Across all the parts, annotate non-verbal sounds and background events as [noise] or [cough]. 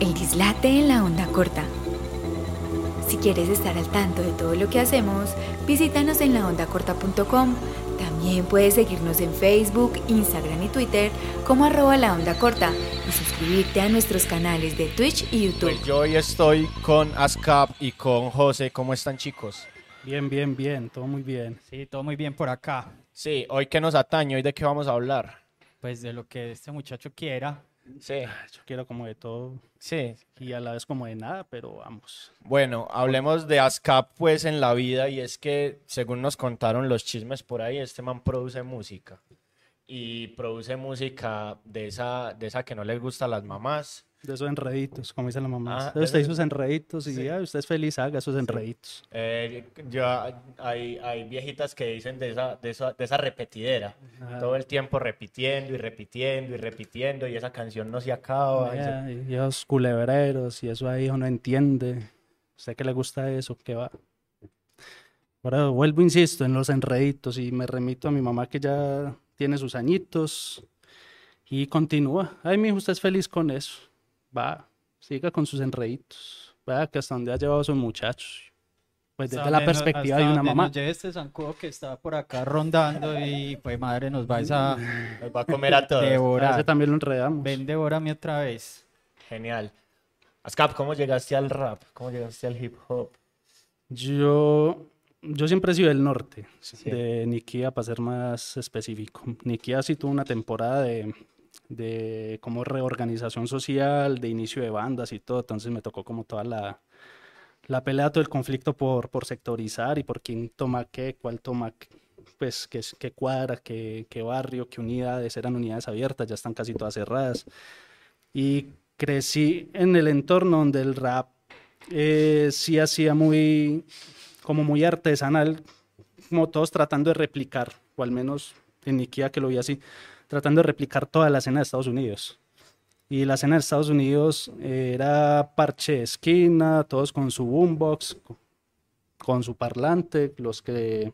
El dislate en la onda corta. Si quieres estar al tanto de todo lo que hacemos, visítanos en laondacorta.com. También puedes seguirnos en Facebook, Instagram y Twitter como arroba la onda corta y suscribirte a nuestros canales de Twitch y YouTube. Pues yo hoy estoy con ASCAP y con José. ¿Cómo están chicos? Bien, bien, bien, todo muy bien. Sí, todo muy bien por acá. Sí, hoy que nos atañe, hoy de qué vamos a hablar. Pues de lo que este muchacho quiera. Sí, Yo quiero como de todo sí. y a la vez como de nada, pero vamos. Bueno, hablemos de ASCAP pues en la vida y es que según nos contaron los chismes por ahí, este man produce música. Y produce música de esa, de esa que no les gusta a las mamás. De esos enreditos, como dicen las mamás. Ah, usted eso- hizo sus enreditos y Sí. ya, usted es feliz, haga esos enreditos. Eh, ya hay, hay viejitas que dicen de esa, de esa, de esa repetidera. Ajá. Todo el tiempo repitiendo y repitiendo y repitiendo y esa canción no se acaba. y se- y esos culebreros y eso ahí uno entiende. ¿Usted que le gusta eso? ¿Qué va? Ahora vuelvo, insisto, en los enreditos y me remito a mi mamá que ya tiene sus añitos y continúa. Ay, mi hijo, usted es feliz con eso. Va, siga con sus enreditos. Vea que hasta donde ha llevado a esos muchachos. Pues desde Hasta la perspectiva de una mamá. Nos lleve este zancudo que está por acá rondando y pues madre nos vais a [laughs] Nos va a comer a todos. A devorar. ese también lo enredamos. Ven, devórame otra vez. Genial. Ascap, ¿cómo llegaste al rap? ¿Cómo llegaste al hip hop? Yo, yo siempre he sido del norte, Sí. de Niquía, para ser más específico. Niquía sí tuvo una temporada de, de como reorganización social, de inicio de bandas y todo, entonces me tocó como toda la, la pelea, todo el conflicto por, por sectorizar y por quién toma qué, cuál toma qué, pues qué, qué cuadra, qué, qué barrio, qué unidades, eran unidades abiertas, ya están casi todas cerradas. Y crecí en el entorno donde el rap eh, sí hacía muy, como muy artesanal, como todos tratando de replicar, o al menos en Nikia que lo vi así, tratando de replicar toda la escena de Estados Unidos. Y la escena de Estados Unidos eh, era parche esquina, todos con su boombox, co- con su parlante, los que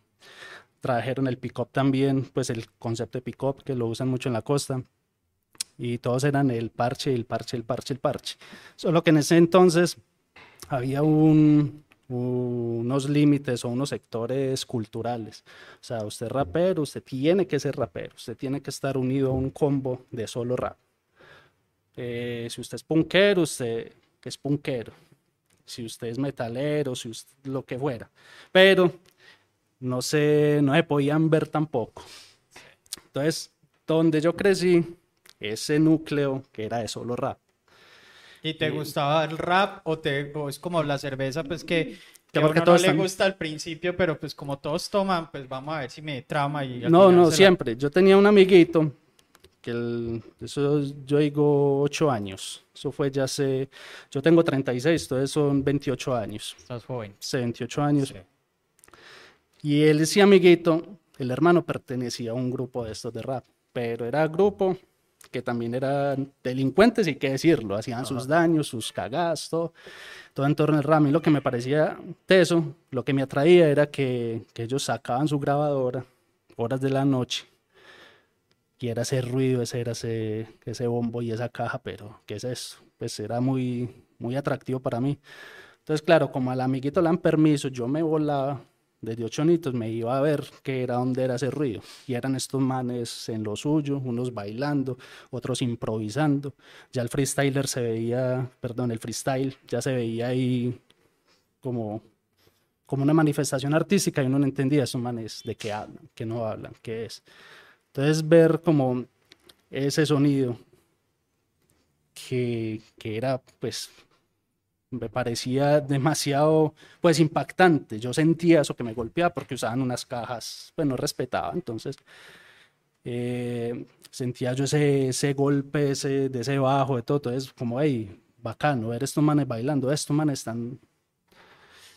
trajeron el pick-up también, pues el concepto de pick-up que lo usan mucho en la costa. Y todos eran el parche, el parche, el parche, el parche. Solo que en ese entonces había un, unos límites o unos sectores culturales. O sea, usted es rapero, usted tiene que ser rapero, usted tiene que estar unido a un combo de solo rap. Eh, si usted es punkero, usted es punkero. Si usted es metalero, si usted, lo que fuera. Pero no se, no se podían ver tampoco. Entonces, donde yo crecí, ese núcleo que era de solo rap. ¿Y te gustaba el rap o, te, o es como la cerveza pues que, que a uno no le gusta al principio, pero pues como todos toman, pues vamos a ver si me trama y No, no, siempre. Yo tenía un amiguito que el- eso yo digo ocho años. Eso fue ya hace, yo tengo 36, entonces son 28 años. Estás joven. Hace 28 años. Sí. Y él, ese amiguito, el hermano pertenecía a un grupo de estos de rap, pero era grupo que también eran delincuentes, y qué decirlo, hacían sus daños, sus cagadas, todo, todo en torno al rap. A mí lo que me parecía teso, lo que me atraía era que, que ellos sacaban su grabadora, horas de la noche, y era ese ruido, ese era ese, ese bombo y esa caja, pero ¿qué es eso? Pues era muy, muy atractivo para mí. Entonces, claro, como al amiguito le dan permiso, yo me volaba desde ocho añitos, me iba a ver qué era, dónde era ese ruido. Y eran estos manes en lo suyo, unos bailando, otros improvisando. Ya el freestyler se veía, perdón, el freestyle ya se veía ahí como, como una manifestación artística y uno no entendía esos manes de qué hablan, qué no hablan, qué es. Entonces, ver como ese sonido que, que era, pues, me parecía demasiado, pues, impactante. Yo sentía eso que me golpeaba porque usaban unas cajas, pues, no respetaba. Entonces, eh, sentía yo ese, ese golpe ese, de ese bajo, de todo. Entonces, como, hey, bacano, ver estos manes bailando, estos manes están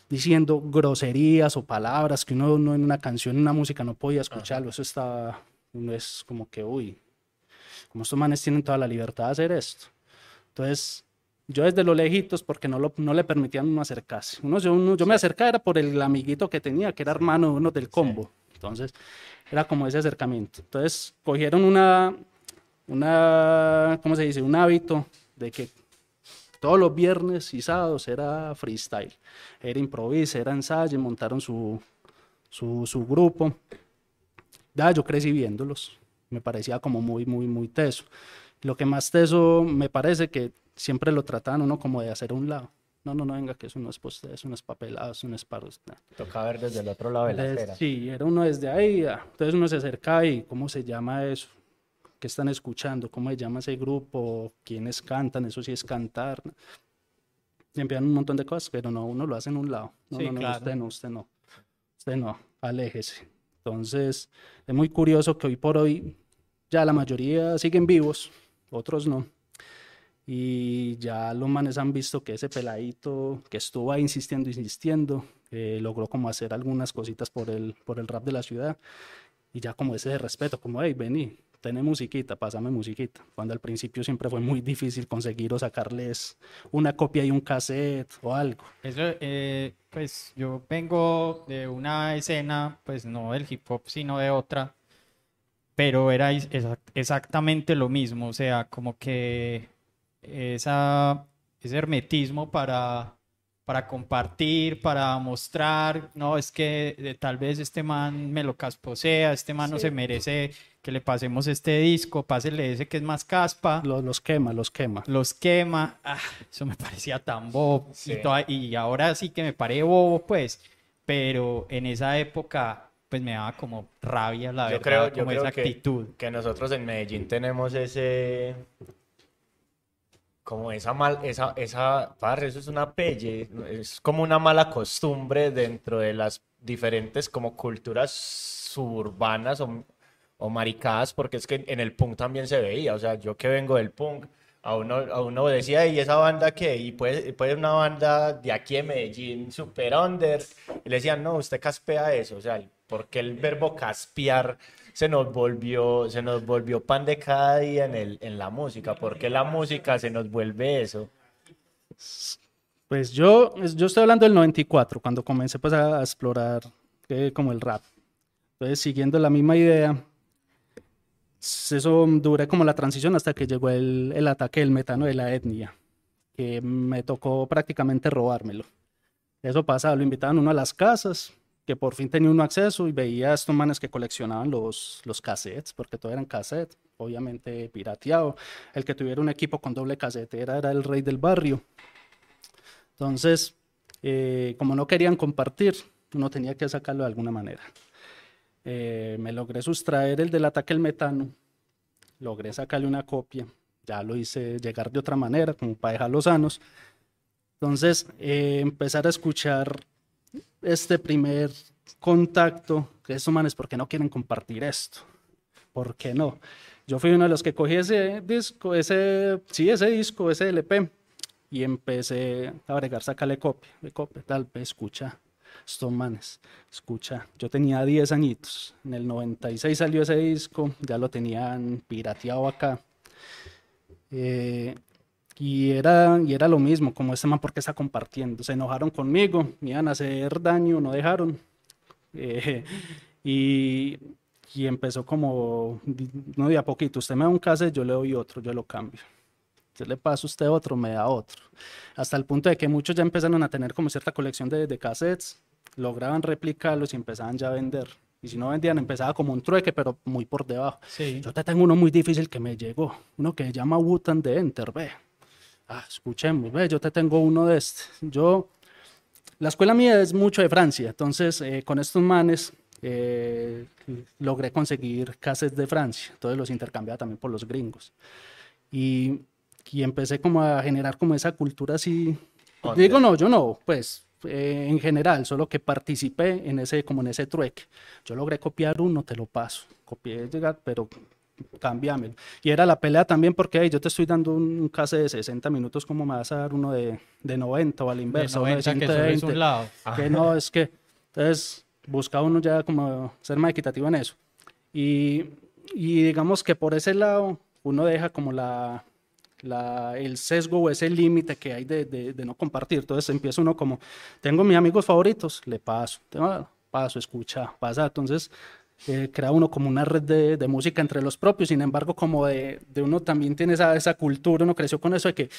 diciendo groserías o palabras que uno, no en una canción, en una música no podía escucharlo. Eso estaba, uno es como que, uy, como estos manes tienen toda la libertad de hacer esto. Entonces, yo desde lo lejitos, porque no, lo, no le permitían uno acercarse. Uno, yo, uno- yo me acercaba era por el amiguito que tenía, que era hermano de uno del combo. Entonces, era como ese acercamiento. Entonces, cogieron una, una, ¿cómo se dice? Un hábito de que todos los viernes y sábados era freestyle, era improviso, era ensayo, montaron su, su, su grupo. Ya, yo crecí viéndolos, me parecía como muy, muy, muy teso. Lo que más teso me parece que siempre lo trataban uno como de hacer a un lado. No, no, no, venga, que eso no es poste, eso no es papelado, eso no es para usted. Toca ver desde el otro lado de la acera. Sí, era uno desde ahí. ah, Entonces uno se acerca y ¿cómo se llama eso? ¿Qué están escuchando? ¿Cómo se llama ese grupo? ¿Quiénes cantan? Eso sí es cantar. Y envían un montón de cosas, pero no, uno lo hace en un lado. No, Sí, no, no, claro. usted no, usted no. Usted no, aléjese. Entonces, es muy curioso que hoy por hoy ya la mayoría siguen vivos, otros no. Y ya los manes han visto que ese peladito que estuvo ahí insistiendo, insistiendo, eh, logró como hacer algunas cositas por el, por el rap de la ciudad. Y ya como ese de respeto, como, hey, vení, tené musiquita, pásame musiquita. Cuando al principio siempre fue muy difícil conseguir o sacarles una copia y un cassette o algo. Eso, eh, pues yo vengo de una escena, pues no del hip hop, sino de otra, pero era is- exac- exactamente lo mismo, o sea, como que esa, ese hermetismo para, para compartir, para mostrar, no, es que eh, tal vez este man me lo casposea, este man no se merece que le pasemos este disco, pásele ese que es más caspa Los, los quema, los quema. los quema. Ah, eso me parecía tan bobo. Sí. Y, toda- y ahora sí que me paré bobo, pues. Pero en esa época, pues me daba como rabia, la Yo verdad, creo, yo como creo esa que, actitud. que nosotros en Medellín tenemos ese, como esa mal, esa, esa, parce, eso es una pelle, es como una mala costumbre dentro de las diferentes como culturas suburbanas o, o maricadas, porque es que en el punk también se veía, o sea, yo que vengo del punk, a uno, a uno decía, ¿y esa banda qué? Y puede, puede una banda de aquí de Medellín, super under, y le decían, no, usted caspea eso, o sea, porque el verbo caspear se nos volvió, se nos volvió pan de cada día en, el, en la música, porque la música se nos vuelve eso. Pues yo, yo estoy hablando del 94, cuando comencé pues a, explorar eh, como el rap. Entonces, siguiendo la misma idea, eso duré como la transición hasta que llegó el, el ataque del metano de la etnia, que me tocó prácticamente robármelo. Eso pasaba, lo invitaban uno a las casas, que por fin tenía uno acceso y veía a estos manes que coleccionaban los, los cassettes, porque todo eran cassettes, obviamente pirateado. El que tuviera un equipo con doble casetera era el rey del barrio. Entonces, eh, como no querían compartir, uno tenía que sacarlo de alguna manera. Eh, me logré sustraer el del ataque al metano, logré sacarle una copia, ya lo hice llegar de otra manera, como para dejarlos sanos. Entonces, eh, empezar a escuchar este primer contacto, que estos manes, ¿por qué no quieren compartir esto? ¿Por qué no? Yo fui uno de los que cogí ese disco, ese, sí, ese disco, ese LP, y empecé a agregar, sácale copia, de copia, tal vez, escucha, estos manes, escucha. Yo tenía 10 añitos, en el 96 salió ese disco, ya lo tenían pirateado acá. Eh, y era, y era lo mismo, como este man, ¿por qué está compartiendo? Se enojaron conmigo, me iban a hacer daño, no dejaron. Eh, y, y empezó como, no de a poquito, usted me da un cassette, yo le doy otro, yo lo cambio. Yo le paso a usted otro, me da otro. Hasta el punto de que muchos ya empezaron a tener como cierta colección de, de cassettes, lograban replicarlos y empezaban ya a vender. Y si no vendían, empezaba como un trueque, pero muy por debajo. Sí. Yo te tengo uno muy difícil que me llegó, uno que se llama Wutan de Enter, ve. Ah, escuchemos, ve, yo te tengo uno de este. Yo, la escuela mía es mucho de Francia, entonces eh, con estos manes eh, logré conseguir cassettes de Francia, entonces los intercambiaba también por los gringos. Y, y empecé como a generar como esa cultura así. Digo, no, yo no, pues eh, en general, solo que participé en ese, como en ese trueque. Yo logré copiar uno, te lo paso. Copié pero cámbiamelo. Y era la pelea también porque hey, yo te estoy dando un, un case de 60 minutos, como me vas a dar uno de, de 90 o a la De inversa, uno de 90 que 120? un lado. que no, es que, entonces, busca uno ya como ser más equitativo en eso. Y, y digamos que por ese lado, uno deja como la, la, el sesgo o ese límite que hay de, de, de no compartir. Entonces empieza uno como, tengo mis amigos favoritos, le paso, tengo, paso, escucha, pasa. Entonces eh, crea uno como una red de, de, música entre los propios, sin embargo, como de, de, uno también tiene esa, esa cultura, uno creció con eso de que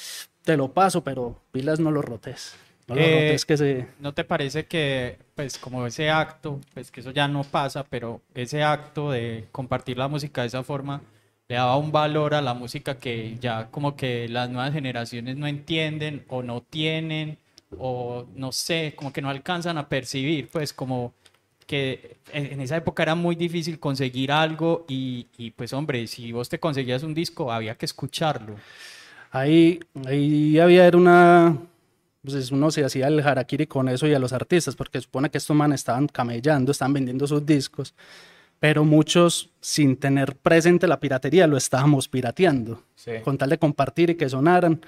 te lo paso, pero pilas no lo rotes. No, lo Eh, rotes que se... ¿No te parece que, pues, como ese acto, pues que eso ya no pasa, pero ese acto de compartir la música de esa forma le daba un valor a la música que ya como que las nuevas generaciones no entienden o no tienen o no sé, como que no alcanzan a percibir, pues como que en esa época era muy difícil conseguir algo y, y pues hombre, si vos te conseguías un disco había que escucharlo. Ahí, ahí había era una, pues uno se hacía el harakiri con eso y a los artistas, porque supone que estos manes estaban camellando, estaban vendiendo sus discos, pero muchos sin tener presente la piratería lo estábamos pirateando, Sí. con tal de compartir y que sonaran.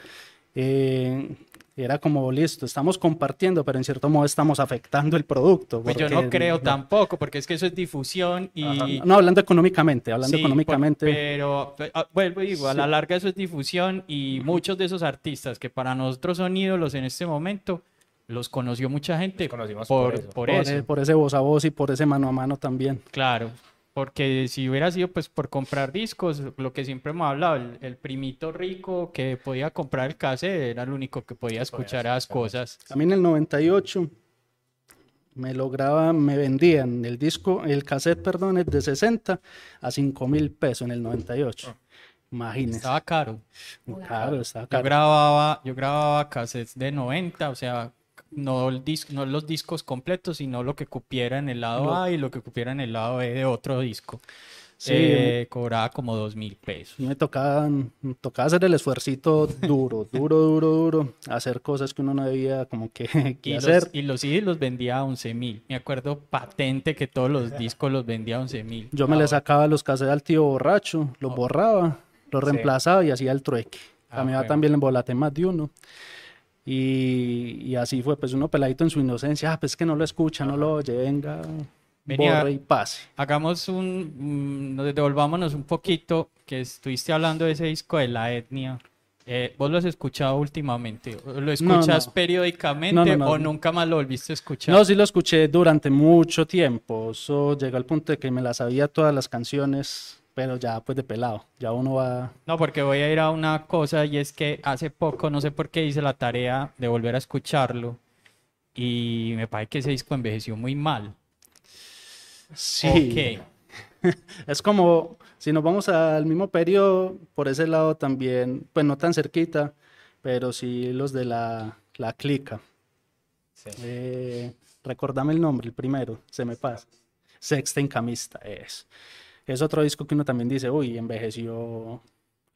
eh, era como listo, estamos compartiendo, pero en cierto modo estamos afectando el producto. Pues yo no creo tampoco, porque es que eso es difusión y... No, hablando económicamente, hablando Sí, por- económicamente. pero pe- ah, vuelvo y digo, a la larga eso es difusión y muchos de esos artistas que para nosotros son ídolos en este momento, los conoció mucha gente Los conocimos por, por eso. por por, eso. e- por ese voz a voz y por ese mano a mano también. Claro, porque si hubiera sido pues por comprar discos, lo que siempre hemos hablado, el, el primito rico que podía comprar el cassette era el único que podía escuchar esas cosas. A mí en el 98 me lograban, me vendían el disco, el cassette, perdón, es de 60 a 5 mil pesos en el 98. Imagínense. Estaba caro. Caro, estaba Yo caro. grababa, yo grababa cassettes de 90, o sea, no, el dis- no los discos completos, sino lo que cupiera en el lado A y lo que cupiera en el lado B de otro disco. Sí, Eh, cobraba como dos mil pesos. Me tocaba, me tocaba hacer el esfuercito duro, [laughs] duro, duro, duro, hacer cosas que uno no debía como que, [laughs] que Y los, hacer. y los CDs los vendía a 11 mil. Me acuerdo patente que todos los discos los vendía a 11 mil. Yo me le sacaba los cassettes al tío borracho, los borraba, los reemplazaba y hacía el trueque. Ah, A mí bueno. también le embolaté más de uno. Y, y así fue, pues uno peladito en su inocencia, ah, pues que no lo escucha, no lo oye, venga, Venía- borre y pase. Hagamos un, mm, nos devolvámonos un poquito, que estuviste hablando de ese disco de la etnia. Eh, ¿Vos lo has escuchado últimamente? ¿O ¿Lo escuchas no. periódicamente No, no, no, o nunca más lo volviste a escuchar? No, sí lo escuché durante mucho tiempo, eso llegó al punto de que me las sabía todas las canciones, pero ya pues de pelado, ya uno va... No, porque voy a ir a una cosa y es que hace poco, no sé por qué hice la tarea de volver a escucharlo y me parece que ese disco envejeció muy mal. Sí. Ok. [laughs] Es como, si nos vamos al mismo periodo, por ese lado también, pues no tan cerquita, pero sí los de la, la clica. Sí. Eh, recordame el nombre, el primero, se me pasa. Sexta Incamista, es. Es otro disco que uno también dice, uy, envejeció.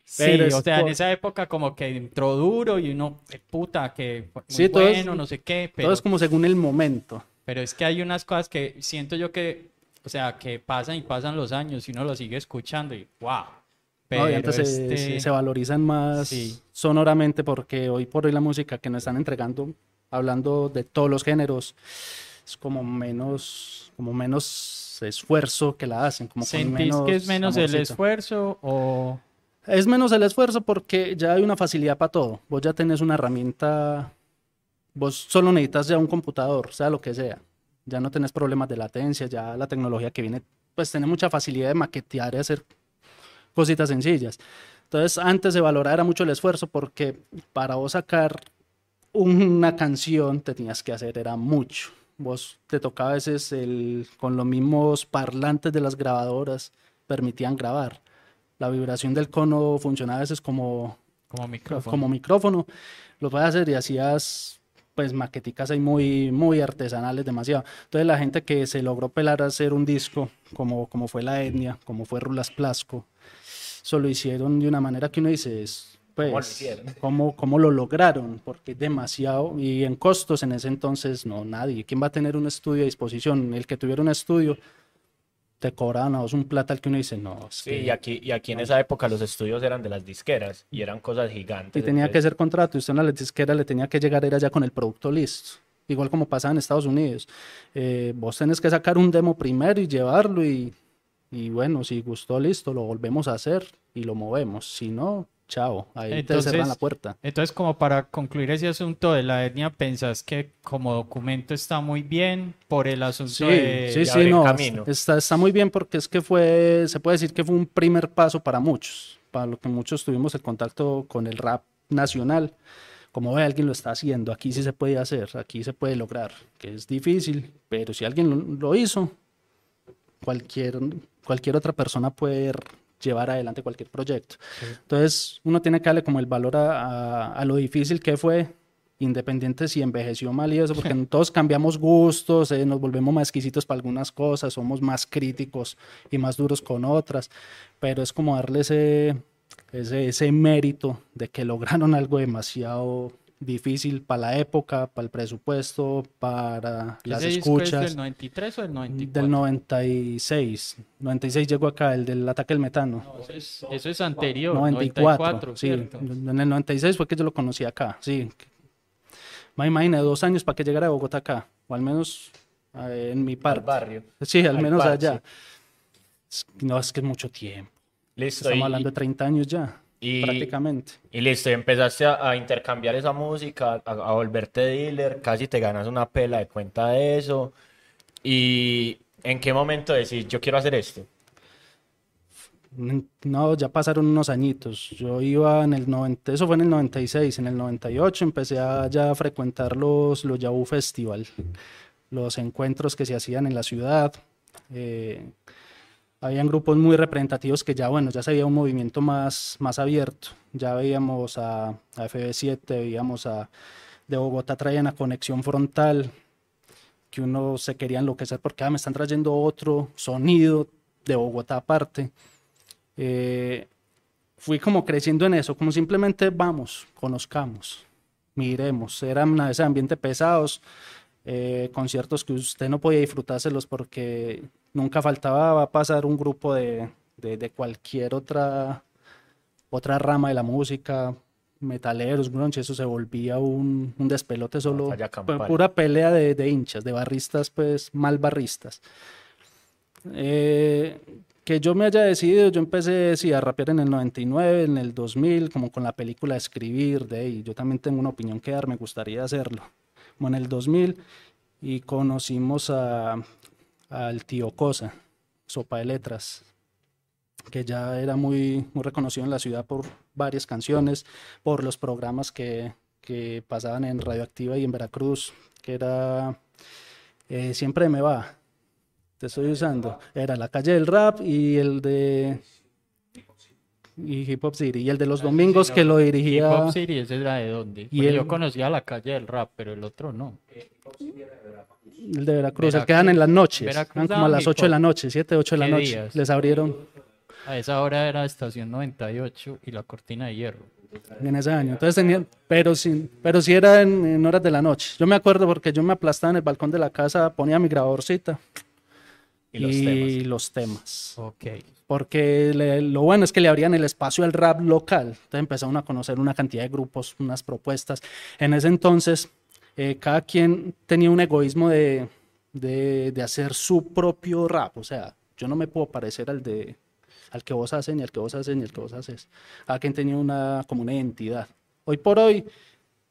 Sí, Pero es o sea, en por- esa época como que entró duro y uno, eh, puta, que muy Sí, todo es- bueno, no sé qué, pero, Todo es como según el momento. pero es que hay unas cosas que siento yo que, o sea, que pasan y pasan los años y uno lo sigue escuchando y wow. Pero ¿no? Y antes se, este- se- se valorizan más Sí. sonoramente porque hoy por hoy la música que nos están entregando, hablando de todos los géneros, es como menos, como menos esfuerzo que la hacen, como ¿Sentís que es menos el esfuerzo o...? Es menos el esfuerzo porque ya hay una facilidad para todo. Vos ya tenés una herramienta, vos solo necesitas ya un computador, sea lo que sea. Ya no tenés problemas de latencia, ya la tecnología que viene, pues tiene mucha facilidad de maquetear y hacer cositas sencillas. Entonces, antes de valorar era mucho el esfuerzo porque para vos sacar una canción te tenías que hacer, era mucho. Vos te tocaba a veces el, con los mismos parlantes de las grabadoras, permitían grabar. La vibración del cono funcionaba a veces como, Como micrófono. como micrófono. Lo puedes hacer y hacías pues maqueticas ahí muy, muy artesanales, demasiado. Entonces la gente que se logró pelar a hacer un disco, como, como fue La Etnia, como fue Rulas Plasco, eso lo hicieron de una manera que uno dice, es, pues, ¿Cómo lo hicieron? [laughs] ¿cómo, cómo lo lograron? Porque es demasiado, y en costos en ese entonces, no, nadie. ¿Quién va a tener un estudio a disposición? El que tuviera un estudio, te cobraban a vos un plata al que uno dice, no, Sí, que- y aquí, y aquí en esa época los estudios eran de las disqueras y eran cosas gigantes. Y tenía que entonces- ser contrato, y usted en la disquera le tenía que llegar era ya con el producto listo. Igual como pasa en Estados Unidos. Eh, vos tenés que sacar un demo primero y llevarlo y, y bueno, si gustó, listo, lo volvemos a hacer y lo movemos. Si no, chao, ahí te Entonces- cerran la puerta. Entonces, como para concluir ese asunto de la etnia, ¿pensás que como documento está muy bien por el asunto Sí, de... sí, de sí, no, camino. está, está muy bien porque es que fue, se puede decir que fue un primer paso para muchos, para lo que muchos tuvimos el contacto con el rap nacional. Como ve, alguien lo está haciendo, aquí sí se puede hacer, aquí se puede lograr, que es difícil, pero si alguien lo, lo hizo, cualquier, cualquier otra persona puede llevar adelante cualquier proyecto. Entonces, uno tiene que darle como el valor a, a- a lo difícil que fue, independiente si envejeció mal y eso, porque [laughs] todos cambiamos gustos, eh, nos volvemos más exquisitos para algunas cosas, somos más críticos y más duros con otras, pero es como darle ese, ese, ese mérito de que lograron [laughs] algo demasiado difícil para la época, para el presupuesto, para las ¿Ese disco es escuchas. del 93 o del 94? Del 96. 96 llegó acá, el del ataque al metano. No, eso, es, eso es anterior, 94. 94, sí. ¿cierto? En el 96 fue que yo lo conocí acá, sí. Ma- Imagina, dos años para que llegara a Bogotá acá, o al menos eh, en mi Al parte. barrio. Sí, al al menos allá. No, es que es mucho tiempo. Listo. Estamos y- hablando de 30 años ya, y- prácticamente. Y listo, y empezaste a, a intercambiar esa música, a, a volverte dealer, casi te ganas una pela de cuenta de eso. ¿Y en qué momento decís, yo quiero hacer esto? No, ya pasaron unos añitos. Yo iba en el 90, eso fue en el 96, en el 98 empecé a ya frecuentar los, los Yahoo Festival, los encuentros que se hacían en la ciudad. Eh, habían grupos muy representativos que ya, bueno, ya se veía un movimiento más, más abierto. Ya veíamos a, a FB7, veíamos a de Bogotá traían a Conexión Frontal, que uno se quería enloquecer porque ah, me están trayendo otro sonido de Bogotá aparte. Eh, fui como creciendo en eso, como simplemente vamos, conozcamos, miremos. Eran a ese ambiente pesados, eh, conciertos que usted no podía disfrutárselos porque nunca faltaba va a pasar un grupo de, de, de cualquier otra, otra rama de la música, metaleros, grunge, eso se volvía un, un despelote solo, pura pelea de, de hinchas, de barristas, pues mal barristas. Eh, que yo me haya decidido, yo empecé sí, a rapear en el 99, en el 2000, como con la película Escribir, de ahí. Yo también tengo una opinión que dar, me gustaría hacerlo. Como en el 2000, y conocimos a, al tío Cosa, Sopa de Letras, que ya era muy, muy reconocido en la ciudad por varias canciones, por los programas que, que pasaban en Radioactiva y en Veracruz, que era eh, Siempre me va, te estoy usando. Era la calle del rap y el de y Hip Hop City y el de los domingos que lo Hip dirigía Hop City, ¿ese era de dónde? Y Porque el- Yo conocía la calle del rap, pero el otro no. el de Veracruz, el que Veracruz. dan en las noches, Veracruz eran como a las hip 8 de la noche, 7, 8 de la ¿Qué noche. días? Les abrieron A esa hora era Estación 98 y la Cortina de Hierro. en ese año. Entonces tenían, pero sí, pero sí era en, en horas de la noche. Yo me acuerdo porque yo me aplastaba en el balcón de la casa, ponía mi grabadorcita Y los temas. los temas. Ok. porque le- lo bueno es que le abrían el espacio al rap local. Entonces empezaron a conocer una cantidad de grupos, unas propuestas. En ese entonces, eh, cada quien tenía un egoísmo de, de, de hacer su propio rap. O sea, yo no me puedo parecer al de al que vos haces, ni al que vos haces, ni al que vos haces. Cada quien tenía una, como una identidad. Hoy por hoy,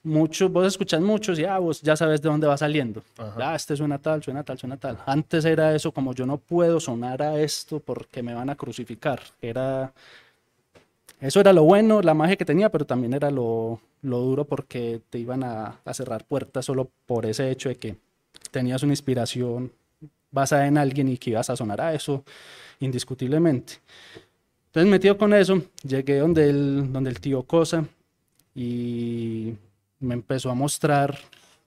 muchos, vos escuchas muchos y ah, vos ya sabes de dónde va saliendo. Ah, este suena tal, suena tal, suena tal. Antes era eso, como yo no puedo sonar a esto porque me van a crucificar. Era, eso era lo bueno, la magia que tenía, pero también era lo, lo duro porque te iban a, a cerrar puertas solo por ese hecho de que tenías una inspiración basada en alguien y que ibas a sonar a eso indiscutiblemente. Entonces metido con eso, llegué donde el, donde el tío Cosa y me empezó a mostrar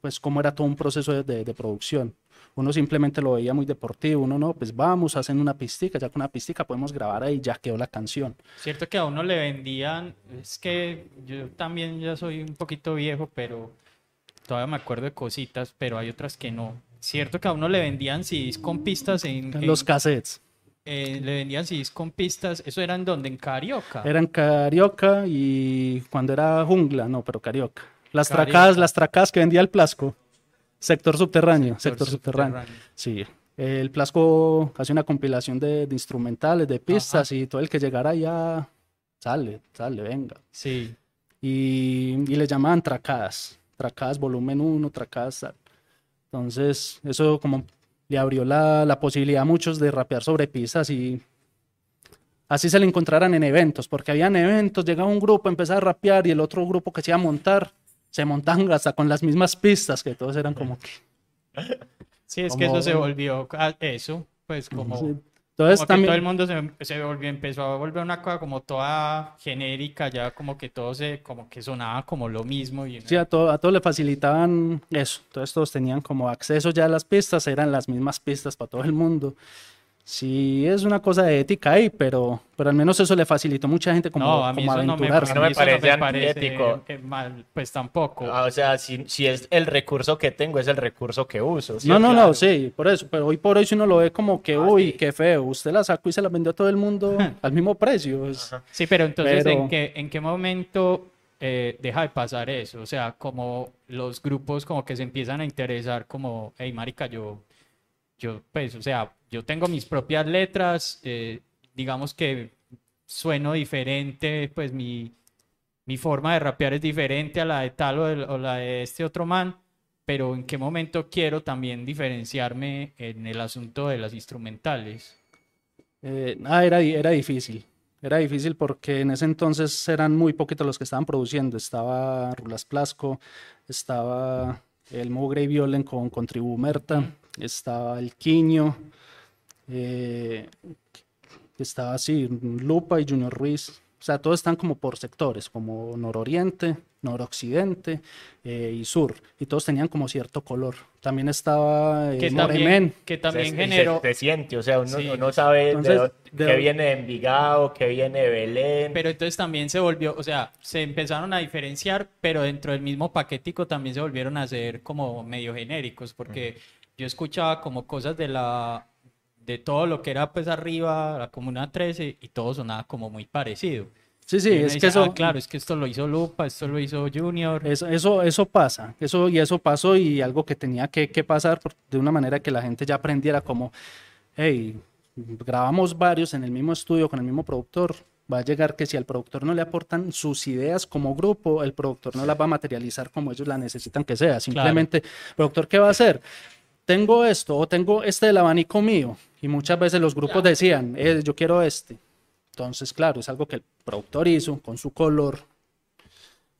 pues cómo era todo un proceso de, de- de producción. Uno simplemente lo veía muy deportivo, uno no, pues vamos, hacen una pistica, ya con una pistica podemos grabar ahí, ya quedó la canción. Cierto que a uno le vendían, es que yo también ya soy un poquito viejo, pero todavía me acuerdo de cositas, pero hay otras que no. Cierto que a uno le vendían CDs con pistas en, en- Los cassettes. eh, le vendían CDs con pistas, eso era en donde, en Carioca. Eran Carioca y cuando era Jungla, no, pero Carioca. Las tracas, las tracas que vendía el Plasco. Sector subterráneo, sector, Sector subterráneo. subterráneo. Sí. El Plasco hace una compilación de, de instrumentales, de pistas y todo el que llegara ya sale, sale, venga. Sí. Y, y le llamaban tracadas, tracadas volumen 1, tracadas tal. Entonces, eso como le abrió la, la posibilidad a muchos de rapear sobre pistas y así se le encontraran en eventos, porque habían eventos, llegaba un grupo, empezaba a rapear y el otro grupo que se iba a montar, se montaban hasta con las mismas pistas, que todos eran como que... Sí, es que Como- eso se volvió a- eso, pues como, Sí. como Entonces que también... todo el mundo se, se volvió, empezó a volver una cosa como toda genérica, ya como que todo se, como que sonaba como lo mismo y Sí, a todo, a todo le facilitaban eso. Entonces todos tenían como acceso ya a las pistas, eran las mismas pistas para todo el mundo. Sí, es una cosa de ética ahí, pero, pero al menos eso le facilitó a mucha gente como, no, a mí como eso no me, aventurarse. a No mí me eso no parece parece, antiético. eh, mal, pues tampoco. Ah, o sea, si, si es el recurso que tengo, es el recurso que uso. ¿sí? No, no, Claro. no, sí, por eso. Pero hoy por hoy si uno lo ve como que, Ah, uy, sí. qué feo, usted la sacó y se la vendió a todo el mundo [laughs] al mismo precio. Ajá. Sí, pero entonces, Pero- ¿en qué, en qué momento eh, deja de pasar eso? O sea, como los grupos como que se empiezan a interesar como, hey, marica, yo, yo, pues, o sea, yo tengo mis propias letras, eh, digamos que sueno diferente, pues mi, mi forma de rapear es diferente a la de tal o, la de este otro man, pero ¿en qué momento quiero también diferenciarme en el asunto de las instrumentales? Eh, ah, era, era difícil. Era difícil porque en ese entonces eran muy poquitos los que estaban produciendo. Estaba Rulas Plasco, estaba el Mugre y Violen con, con Tribu Merta, estaba el Quiño, eh, estaba así, Lupa y Junior Ruiz. O sea, todos están como por sectores, como nororiente, noroccidente eh, y sur. Y todos tenían como cierto color. También estaba eh, Que Moremen. también, que Se- también se- generó... Se, siente, o sea, uno, Sí. uno sabe Entonces, de dó- viene de Envigado, que viene de Belén. Pero entonces también se volvió, o sea, se empezaron a diferenciar, pero dentro del mismo paquetico también se volvieron a ser como medio genéricos, porque yo escuchaba como cosas de la de todo lo que era pues arriba, la Comuna 13, y todo sonaba como muy parecido. Sí, sí, es dice, que eso, "Ah, claro, es que esto lo hizo Lupa, esto lo hizo Junior. Eso, eso, eso pasa, eso y eso pasó y algo que tenía que, que pasar de una manera que la gente ya aprendiera como, hey, grabamos varios en el mismo estudio con el mismo productor, va a llegar que si al productor no le aportan sus ideas como grupo, el productor no las va a materializar como ellos la necesitan que sea, simplemente, productor, ¿qué va a hacer? Tengo esto o tengo este del abanico mío y muchas veces los grupos decían, "Eh, yo quiero este. Entonces, claro, es algo que el productor hizo con su color,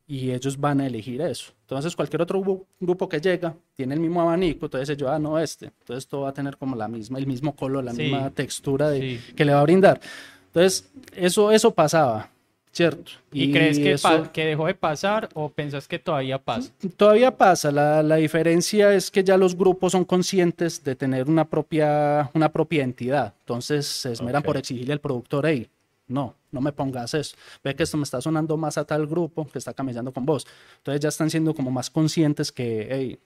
y ellos van a elegir eso. Entonces, cualquier otro gru- grupo que llega tiene el mismo abanico, entonces yo, ah, no, este. Entonces, todo va a tener como la misma, el mismo color, la Sí, misma textura de, sí. que le va a brindar. Entonces, eso, eso pasaba, ¿cierto? ¿Y, crees que, eso que dejó de pasar o pensás que todavía pasa? todavía pasa. La, la diferencia es que ya los grupos son conscientes de tener una propia, una propia entidad. Entonces, se esmeran por exigirle al productor, hey, no, no me pongas eso. Ve que esto me está sonando más a tal grupo que está camellando con vos. Entonces ya están siendo como más conscientes que, hey,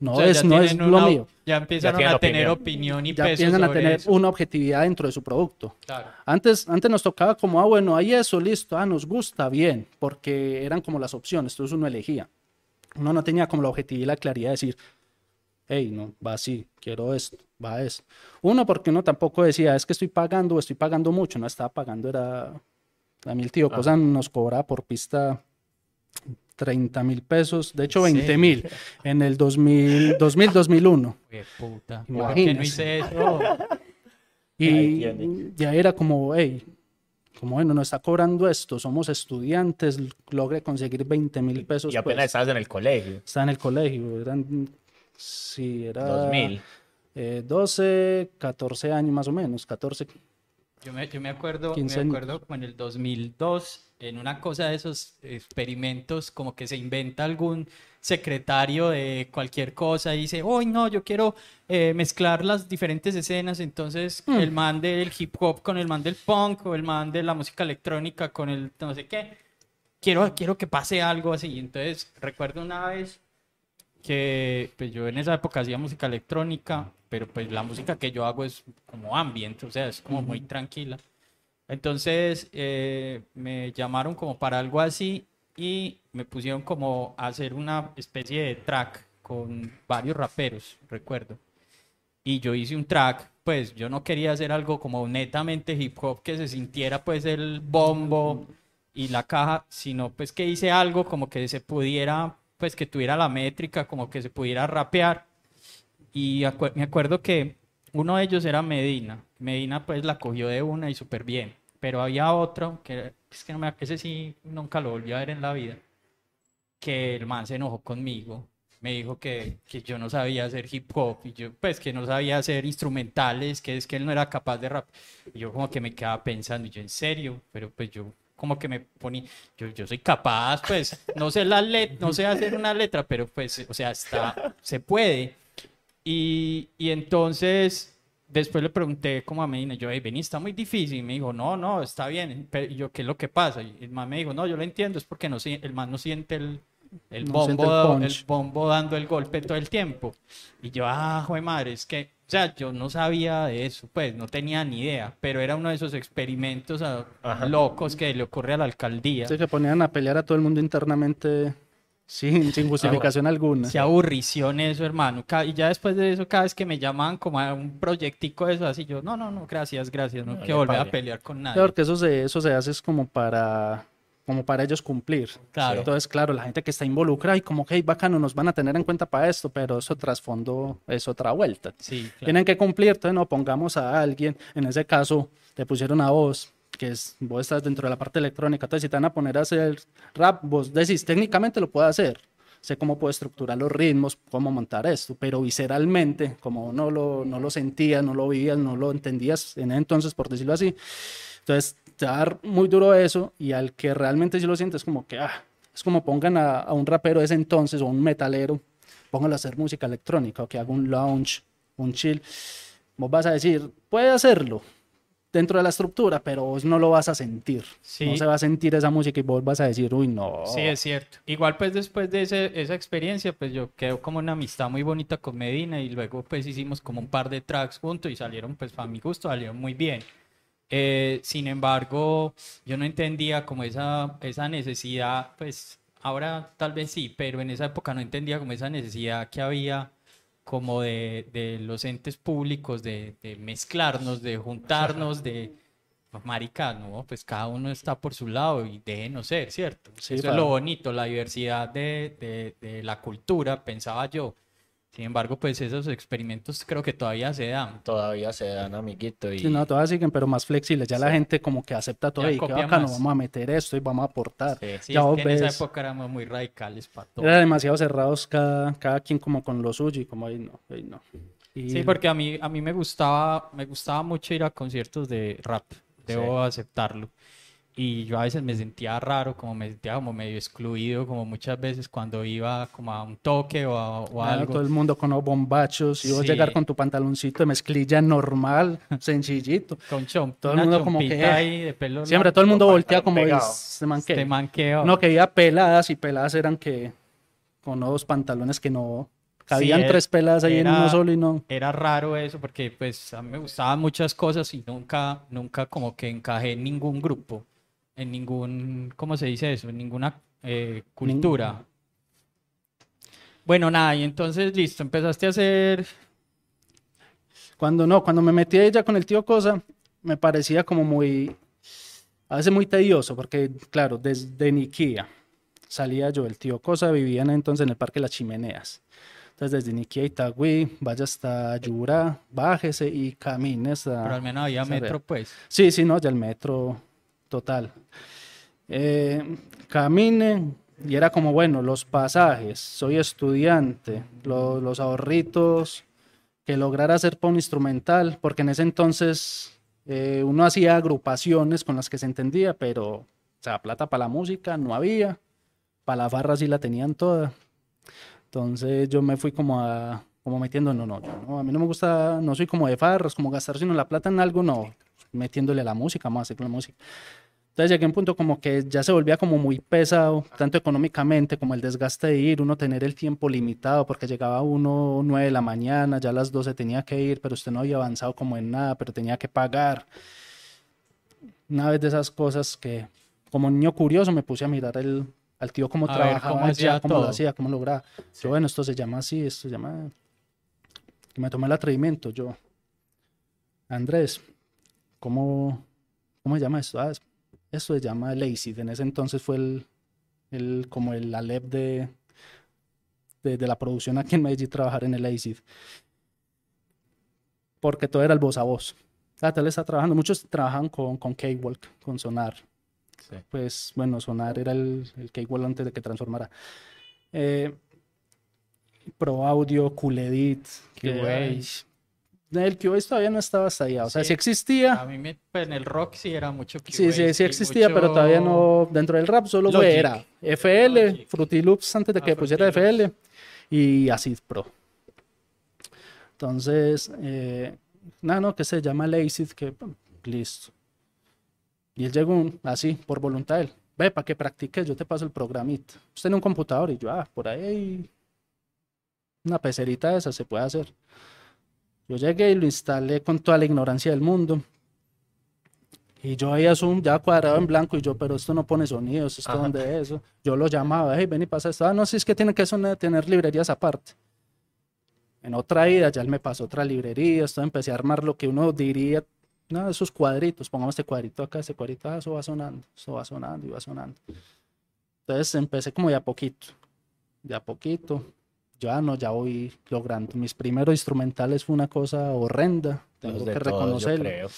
no, no O sea, es, no es lo mío. Ya empezaron tienen a tener opinión. opinión y Ya peso piensan a tener eso. una objetividad dentro de su producto. Claro. Antes, antes nos tocaba como, ah, bueno, hay eso, listo, ah, nos gusta, bien, porque eran como las opciones, entonces uno elegía. Uno no tenía como la objetividad y la claridad de decir, hey, no, va así, quiero esto, va esto. Uno, porque uno tampoco decía, es que estoy pagando estoy pagando mucho, no estaba pagando, era, a mí el tío Cosa nos cobraba por pista 30 mil pesos, de hecho 20 mil en el 2000, 2000 2001. Qué puta. ¿Por qué no hice eso? Y ya era como, hey, como bueno, nos está cobrando esto, somos estudiantes, logré conseguir 20 mil pesos. y apenas pues, estabas en el colegio. estaba en el colegio, eran, sí, era 2000. eh, 12, 14 años más o menos, 14. Yo me, yo me acuerdo, 15 me acuerdo como en el 2002, en una cosa de esos experimentos, como que se inventa algún secretario de cualquier cosa y dice, hoy no, yo quiero eh, mezclar las diferentes escenas, entonces Hmm. el man del hip hop con el man del punk o el man de la música electrónica con el no sé qué, quiero, quiero que pase algo así. Entonces recuerdo una vez que pues yo en esa época hacía música electrónica, pero pues la música que yo hago es como ambiente, o sea, es como muy tranquila. Entonces eh, me llamaron como para algo así y me pusieron como a hacer una especie de track con varios raperos, recuerdo. Y yo hice un track pues yo no quería hacer algo como netamente hip hop que se sintiera pues el bombo y la caja, sino pues que hice algo como que se pudiera, pues que tuviera la métrica, como que se pudiera rapear. Y me acuerdo que uno de ellos era Medina. Medina pues la cogió de una y súper bien. Pero había otro, que es que ese sí nunca lo volví a ver en la vida, que el man se enojó conmigo. Me dijo que, que yo no sabía hacer hip hop y yo pues que no sabía hacer instrumentales, que es que él no era capaz de rap. Y yo como que me quedaba pensando, yo en serio, pero pues yo como que me ponía, yo, yo soy capaz, pues, no sé la let no sé hacer una letra, pero pues, o sea, está, se puede. Y, y entonces, después le pregunté como a Medina, yo, hey, vení, está muy difícil. Y me dijo, no, no, está bien. Pero yo, ¿qué es lo que pasa? Y el man me dijo, no, yo lo entiendo, es porque no, el man no siente el, el, bombo, el, bombo dando el golpe todo el tiempo. Y yo, ah, joder madre, es que, o sea, yo no sabía de eso, pues, no tenía ni idea, pero era uno de esos experimentos ah, locos que le ocurre a la alcaldía. Sí, que ponían a pelear a todo el mundo internamente sin, sin justificación alguna. Se aburrición eso, hermano. Y ya después de eso, cada vez que me llaman como a un proyectico de eso, así yo, no, no, no, gracias, gracias, no, quiero volver a pelear con nadie. Claro, que eso se, eso se hace es como para como para ellos cumplir. Claro. Entonces, claro, la gente que está involucrada y como que, hey, bacano, nos van a tener en cuenta para esto, pero eso trasfondo es otra vuelta. Sí, Tienen que cumplir, entonces no pongamos a alguien, en ese caso, te pusieron a vos, que es, vos estás dentro de la parte electrónica, entonces si te van a poner a hacer rap, vos decís, técnicamente lo puedo hacer, sé cómo puedo estructurar los ritmos, cómo montar esto, pero visceralmente, como no lo, no lo sentías, no lo vivías, no lo entendías en entonces, por decirlo así, entonces te va a dar muy duro eso y al que realmente sí lo sientes como que, ah, es como pongan a, a un rapero de ese entonces o un metalero, póngalo a hacer música electrónica o que haga un lounge, un chill. Vos vas a decir, puede hacerlo dentro de la estructura, pero vos no lo vas a sentir. No se va a sentir esa música y vos vas a decir, uy, no. Sí, es cierto. Igual pues después de ese, esa experiencia, pues yo quedo como una amistad muy bonita con Medina y luego pues hicimos como un par de tracks juntos y salieron pues para mi gusto, salieron muy bien. Eh, sin embargo, yo no entendía como esa, esa necesidad, pues ahora tal vez sí, pero en esa época no entendía como esa necesidad que había como de, de los entes públicos, de, de, mezclarnos, de juntarnos, de pues, marica, no, pues cada uno está por su lado y no ser, ¿cierto? Eso es lo bonito, la diversidad de, de la cultura, pensaba yo. Sin embargo, pues esos experimentos creo que todavía se dan. Todavía se dan, amiguito. Y... no, todavía siguen, pero más flexibles. Ya la gente como que acepta todo y que bacano, vamos a meter esto y vamos a aportar. Sí, ya en esa época éramos muy radicales para todo. Era demasiado cerrados cada, cada quien como con lo suyo y como ahí no, ahí no. Sí, porque a mí, a mí me gustaba, me gustaba mucho ir a conciertos de rap, debo aceptarlo y yo a veces me sentía raro, como me sentía como medio excluido, como muchas veces cuando iba como a un toque o, a, algo. Todo el mundo con los bombachos, y vos llegar con tu pantaloncito de mezclilla normal, [laughs] sencillito. Con chom, todo el mundo como que ahí de pelo siempre todo el mundo voltea como se manqueo. manqueo. No, que había peladas y peladas eran que con unos pantalones que no cabían tres peladas ahí en uno solo y no. Era raro eso porque pues a mí me gustaban muchas cosas y nunca nunca como que encajé en ningún grupo en ningún, ¿cómo se dice eso? En ninguna eh, cultura. Bueno, nada, y entonces listo, empezaste a hacer... Cuando no, cuando me metí ella con el tío Cosa, me parecía como muy, a veces muy tedioso, porque claro, desde Niquía salía yo, el tío Cosa vivían entonces en el Parque Las Chimeneas. Entonces desde Niquía y Itagüí, vaya hasta Yura, bájese y camine hasta... Pero al menos había metro, pues. Sí, sí, no, ya el metro total. Eh, camine y era como, bueno, los pasajes, soy estudiante, los ahorritos que lograra hacer para un instrumental, porque en ese entonces eh, uno hacía agrupaciones con las que se entendía, pero, o sea, plata para la música no había, para la barra sí la tenían toda. Entonces yo me fui como a, como metiendo, no, no, no, a mí no me gusta, no soy como de farras, como gastar sino la plata en algo, no, metiéndole a la música, más hacer la música. Entonces llegué a un punto como que ya se volvía como muy pesado, tanto económicamente como el desgaste de ir, uno tener el tiempo limitado, porque llegaba uno nueve de la mañana, ya a las 12 tenía que ir, pero usted no había avanzado como en nada, pero tenía que pagar. Una vez de esas cosas que como niño curioso me puse a mirar el, al tío cómo trabajaba allá, cómo lo hacía, cómo lograba. Yo, bueno, esto se llama así, esto se llama... Que me tomé el atrevimiento, yo Andrés, ¿cómo, cómo se llama esto? Ah, esto se llama Lazy. En ese entonces fue el, el como el Alep de, de, la producción aquí en Medellín trabajar en el ACID. Porque todo era el voz a voz. Ah, tal está trabajando, muchos trabajan con, con K-Walk, con Sonar. Pues bueno, Sonar era el, el K-Walk antes de que transformara. Eh, Pro Audio, Cool que el QA todavía no estaba hasta allá. O sea, sí, existía. A mí pues, en el rock sí era mucho QA. Sí, sí, sí existía, pero todavía no. Dentro del rap solo era FL, Fruity Loops antes de que ah, pusiera FL y Acid Pro. Entonces, eh, nada, no, que se llama Lazy, que listo. Y él llegó así, por voluntad él. Ve, para que practiques, yo te paso el programito. Usted tiene un computador y yo, ah, por ahí una pecerita esa se puede hacer. Yo llegué y lo instalé con toda la ignorancia del mundo. Y yo veía Zoom ya cuadrado en blanco y yo, pero esto no pone sonidos, esto donde eso. Yo lo llamaba, hey, ven y pasa esto. Ah, no, si es que tiene que tener librerías aparte. En otra ida ya él me pasó otra librería, esto empecé a armar lo que uno diría, no, esos cuadritos, pongamos este cuadrito acá, este cuadrito, ah, eso va sonando, eso va sonando y va sonando. Entonces empecé como de a poquito, de a poquito, ya no, ya voy logrando. Mis primeros instrumentales fue una cosa horrenda, tengo que reconocerlo.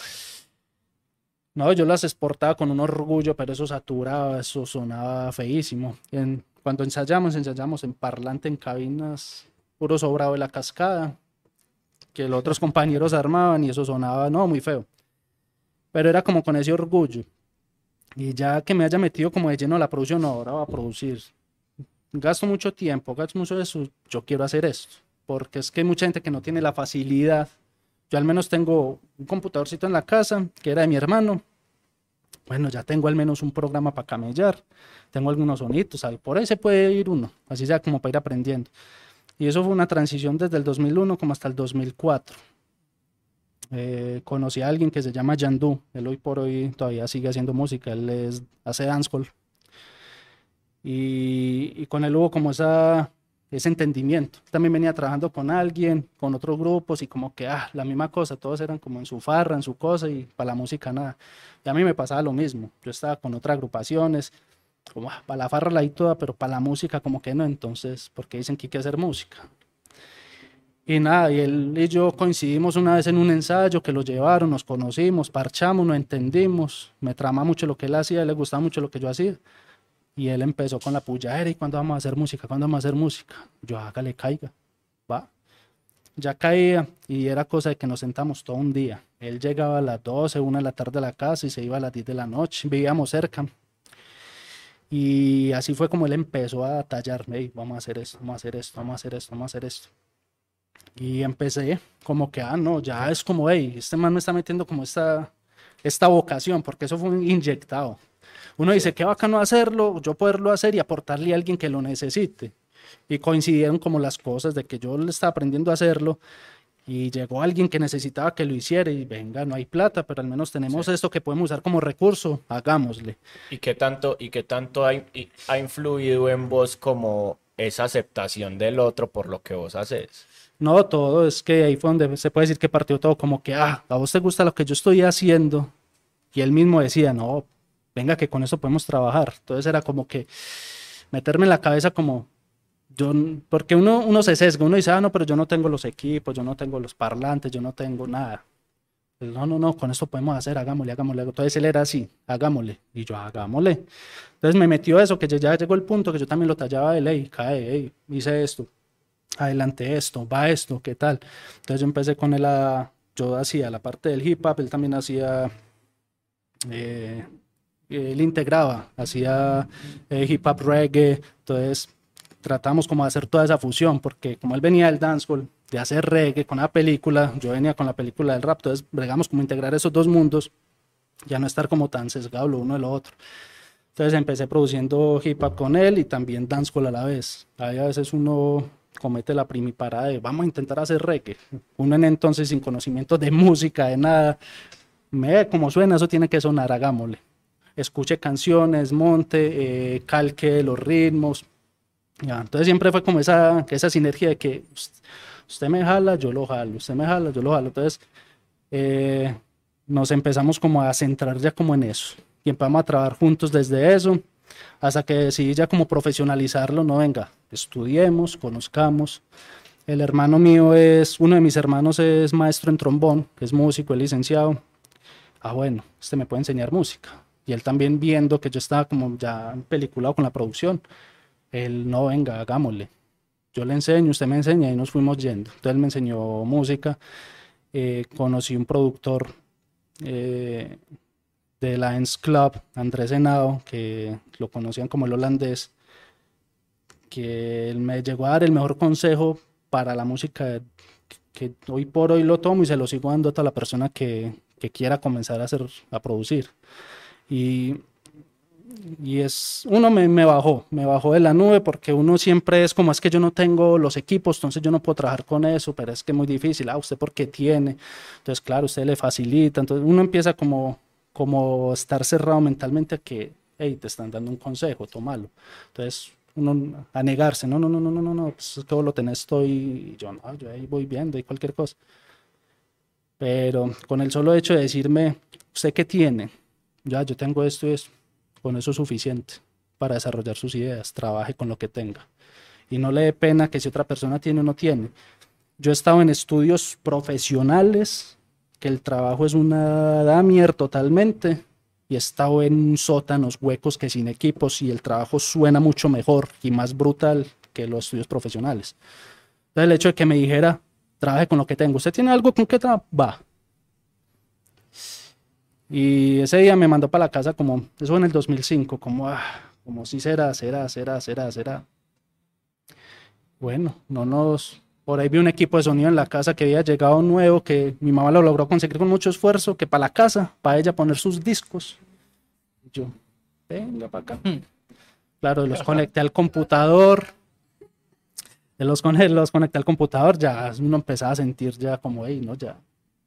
No, yo las exportaba con un orgullo, pero eso saturaba, eso sonaba feísimo. En, cuando ensayamos, ensayamos en parlante, en cabinas, puro sobrado de la cascada, que los otros compañeros armaban y eso sonaba, no, muy feo. Pero era como con ese orgullo. Y ya que me haya metido como de lleno a la producción, ahora va a producir gasto mucho tiempo, gasto mucho de eso, yo quiero hacer esto, porque es que hay mucha gente que no tiene la facilidad. Yo al menos tengo un computadorcito en la casa, que era de mi hermano. Bueno, ya tengo al menos un programa para camellar, tengo algunos sonitos, por ahí se puede ir uno, así sea como para ir aprendiendo. Y eso fue una transición desde el 2001 como hasta el 2004. Eh, conocí a alguien que se llama Yandu, él hoy por hoy todavía sigue haciendo música, él es, hace dancehall, y, con él hubo como esa, ese entendimiento. También venía trabajando con alguien, con otros grupos y como que, ah, la misma cosa, todos eran como en su farra, en su cosa y para la música nada. Y a mí me pasaba lo mismo, yo estaba con otras agrupaciones, como ah, para la farra la y toda, pero para la música como que no, entonces, porque dicen que hay que hacer música. Y nada, y él y yo coincidimos una vez en un ensayo que lo llevaron, nos conocimos, parchamos, nos entendimos, me trama mucho lo que él hacía, le gustaba mucho lo que yo hacía. Y él empezó con la puya, ¿y cuándo vamos a hacer música? ¿Cuándo vamos a hacer música? Yo, hágale, caiga, va. Ya caía y era cosa de que nos sentamos todo un día. Él llegaba a las 12, 1 de la tarde a la casa y se iba a las 10 de la noche. Vivíamos cerca. Y así fue como él empezó a tallarme, vamos a hacer esto, vamos a hacer esto, vamos a hacer esto, vamos a hacer esto. Y empecé como que, ah, no, ya es como, hey, este man me está metiendo como esta, esta vocación, porque eso fue inyectado. Uno dice, qué bacano hacerlo, yo poderlo hacer y aportarle a alguien que lo necesite. Y coincidieron como las cosas de que yo le estaba aprendiendo a hacerlo y llegó alguien que necesitaba que lo hiciera y venga, no hay plata, pero al menos tenemos esto que podemos usar como recurso, hagámosle. ¿Y qué tanto, y qué tanto ha, ha influido en vos como esa aceptación del otro por lo que vos haces? No, todo, es que ahí fue donde se puede decir que partió todo como que, ah, a vos te gusta lo que yo estoy haciendo. Y él mismo decía, no, venga que con eso podemos trabajar. Entonces era como que meterme en la cabeza como, yo, porque uno, uno se sesga, uno dice, ah, no, pero yo no tengo los equipos, yo no tengo los parlantes, yo no tengo nada. Pues, no, no, no, con esto podemos hacer, hagámosle, hagámosle. Entonces él era así, hagámosle. Y yo, hagámosle. Entonces me metió eso, que ya llegó el punto que yo también lo tallaba de ley, cae, hey, hice esto, adelante esto, va esto, ¿qué tal? Entonces yo empecé con él a, yo hacía la parte del hip hop, él también hacía eh, él integraba, hacía eh, hip hop reggae, entonces tratamos como de hacer toda esa fusión, porque como él venía del dancehall, de hacer reggae con la película, yo venía con la película del rap, entonces bregamos como integrar esos dos mundos, ya no estar como tan sesgado lo uno de lo otro. Entonces empecé produciendo hip hop con él y también dancehall a la vez. Ahí a veces uno comete la primiparada de vamos a intentar hacer reggae. Uno en entonces sin conocimiento de música, de nada. Me como suena, eso tiene que sonar, hagámosle escuche canciones, monte, eh, calque los ritmos. Ya, entonces siempre fue como esa, esa sinergia de que usted me jala, yo lo jalo, usted me jala, yo lo jalo. Entonces eh, nos empezamos como a centrar ya como en eso y empezamos a trabajar juntos desde eso hasta que decidí ya como profesionalizarlo, no venga, estudiemos, conozcamos. El hermano mío es, uno de mis hermanos es maestro en trombón, es músico, es licenciado. Ah, bueno, este me puede enseñar música. Y él también viendo que yo estaba como ya peliculado con la producción, él, no, venga, hagámosle. Yo le enseño, usted me enseña y nos fuimos yendo. Entonces él me enseñó música, eh, conocí un productor eh, de Lions Club, Andrés Henao, que lo conocían como el holandés, que él me llegó a dar el mejor consejo para la música que hoy por hoy lo tomo y se lo sigo dando a toda la persona que, que quiera comenzar a hacer, a producir. Y, y es, uno me, me, bajó, me bajó de la nube porque uno siempre es como, es que yo no tengo los equipos, entonces yo no puedo trabajar con eso, pero es que es muy difícil, ah, usted porque tiene, entonces claro, usted le facilita, entonces uno empieza como como estar cerrado mentalmente a que, hey, te están dando un consejo, tómalo. Entonces, uno a negarse, no, no, no, no, no, no, no, pues vos lo tenés, estoy, yo no, yo ahí voy viendo y cualquier cosa. Pero con el solo hecho de decirme, ¿usted qué tiene? Ya, yo tengo esto y con eso es suficiente para desarrollar sus ideas, trabaje con lo que tenga. Y no le dé pena que si otra persona tiene o no tiene. Yo he estado en estudios profesionales que el trabajo es una damier totalmente y he estado en sótanos huecos que sin equipos y el trabajo suena mucho mejor y más brutal que los estudios profesionales. Entonces el hecho de que me dijera, trabaje con lo que tengo, ¿usted tiene algo con que trabajar? Va. Y ese día me mandó para la casa como, eso en el 2005, como, ah, como si será, será, será, será, será. Bueno, no nos, por ahí vi un equipo de sonido en la casa que había llegado nuevo, que mi mamá lo logró conseguir con mucho esfuerzo, que para la casa, para ella poner sus discos. yo, venga para acá. Hmm. Claro, los conecté al computador. De los, los conecté al computador, ya uno empezaba a sentir ya como, hey, no, ya,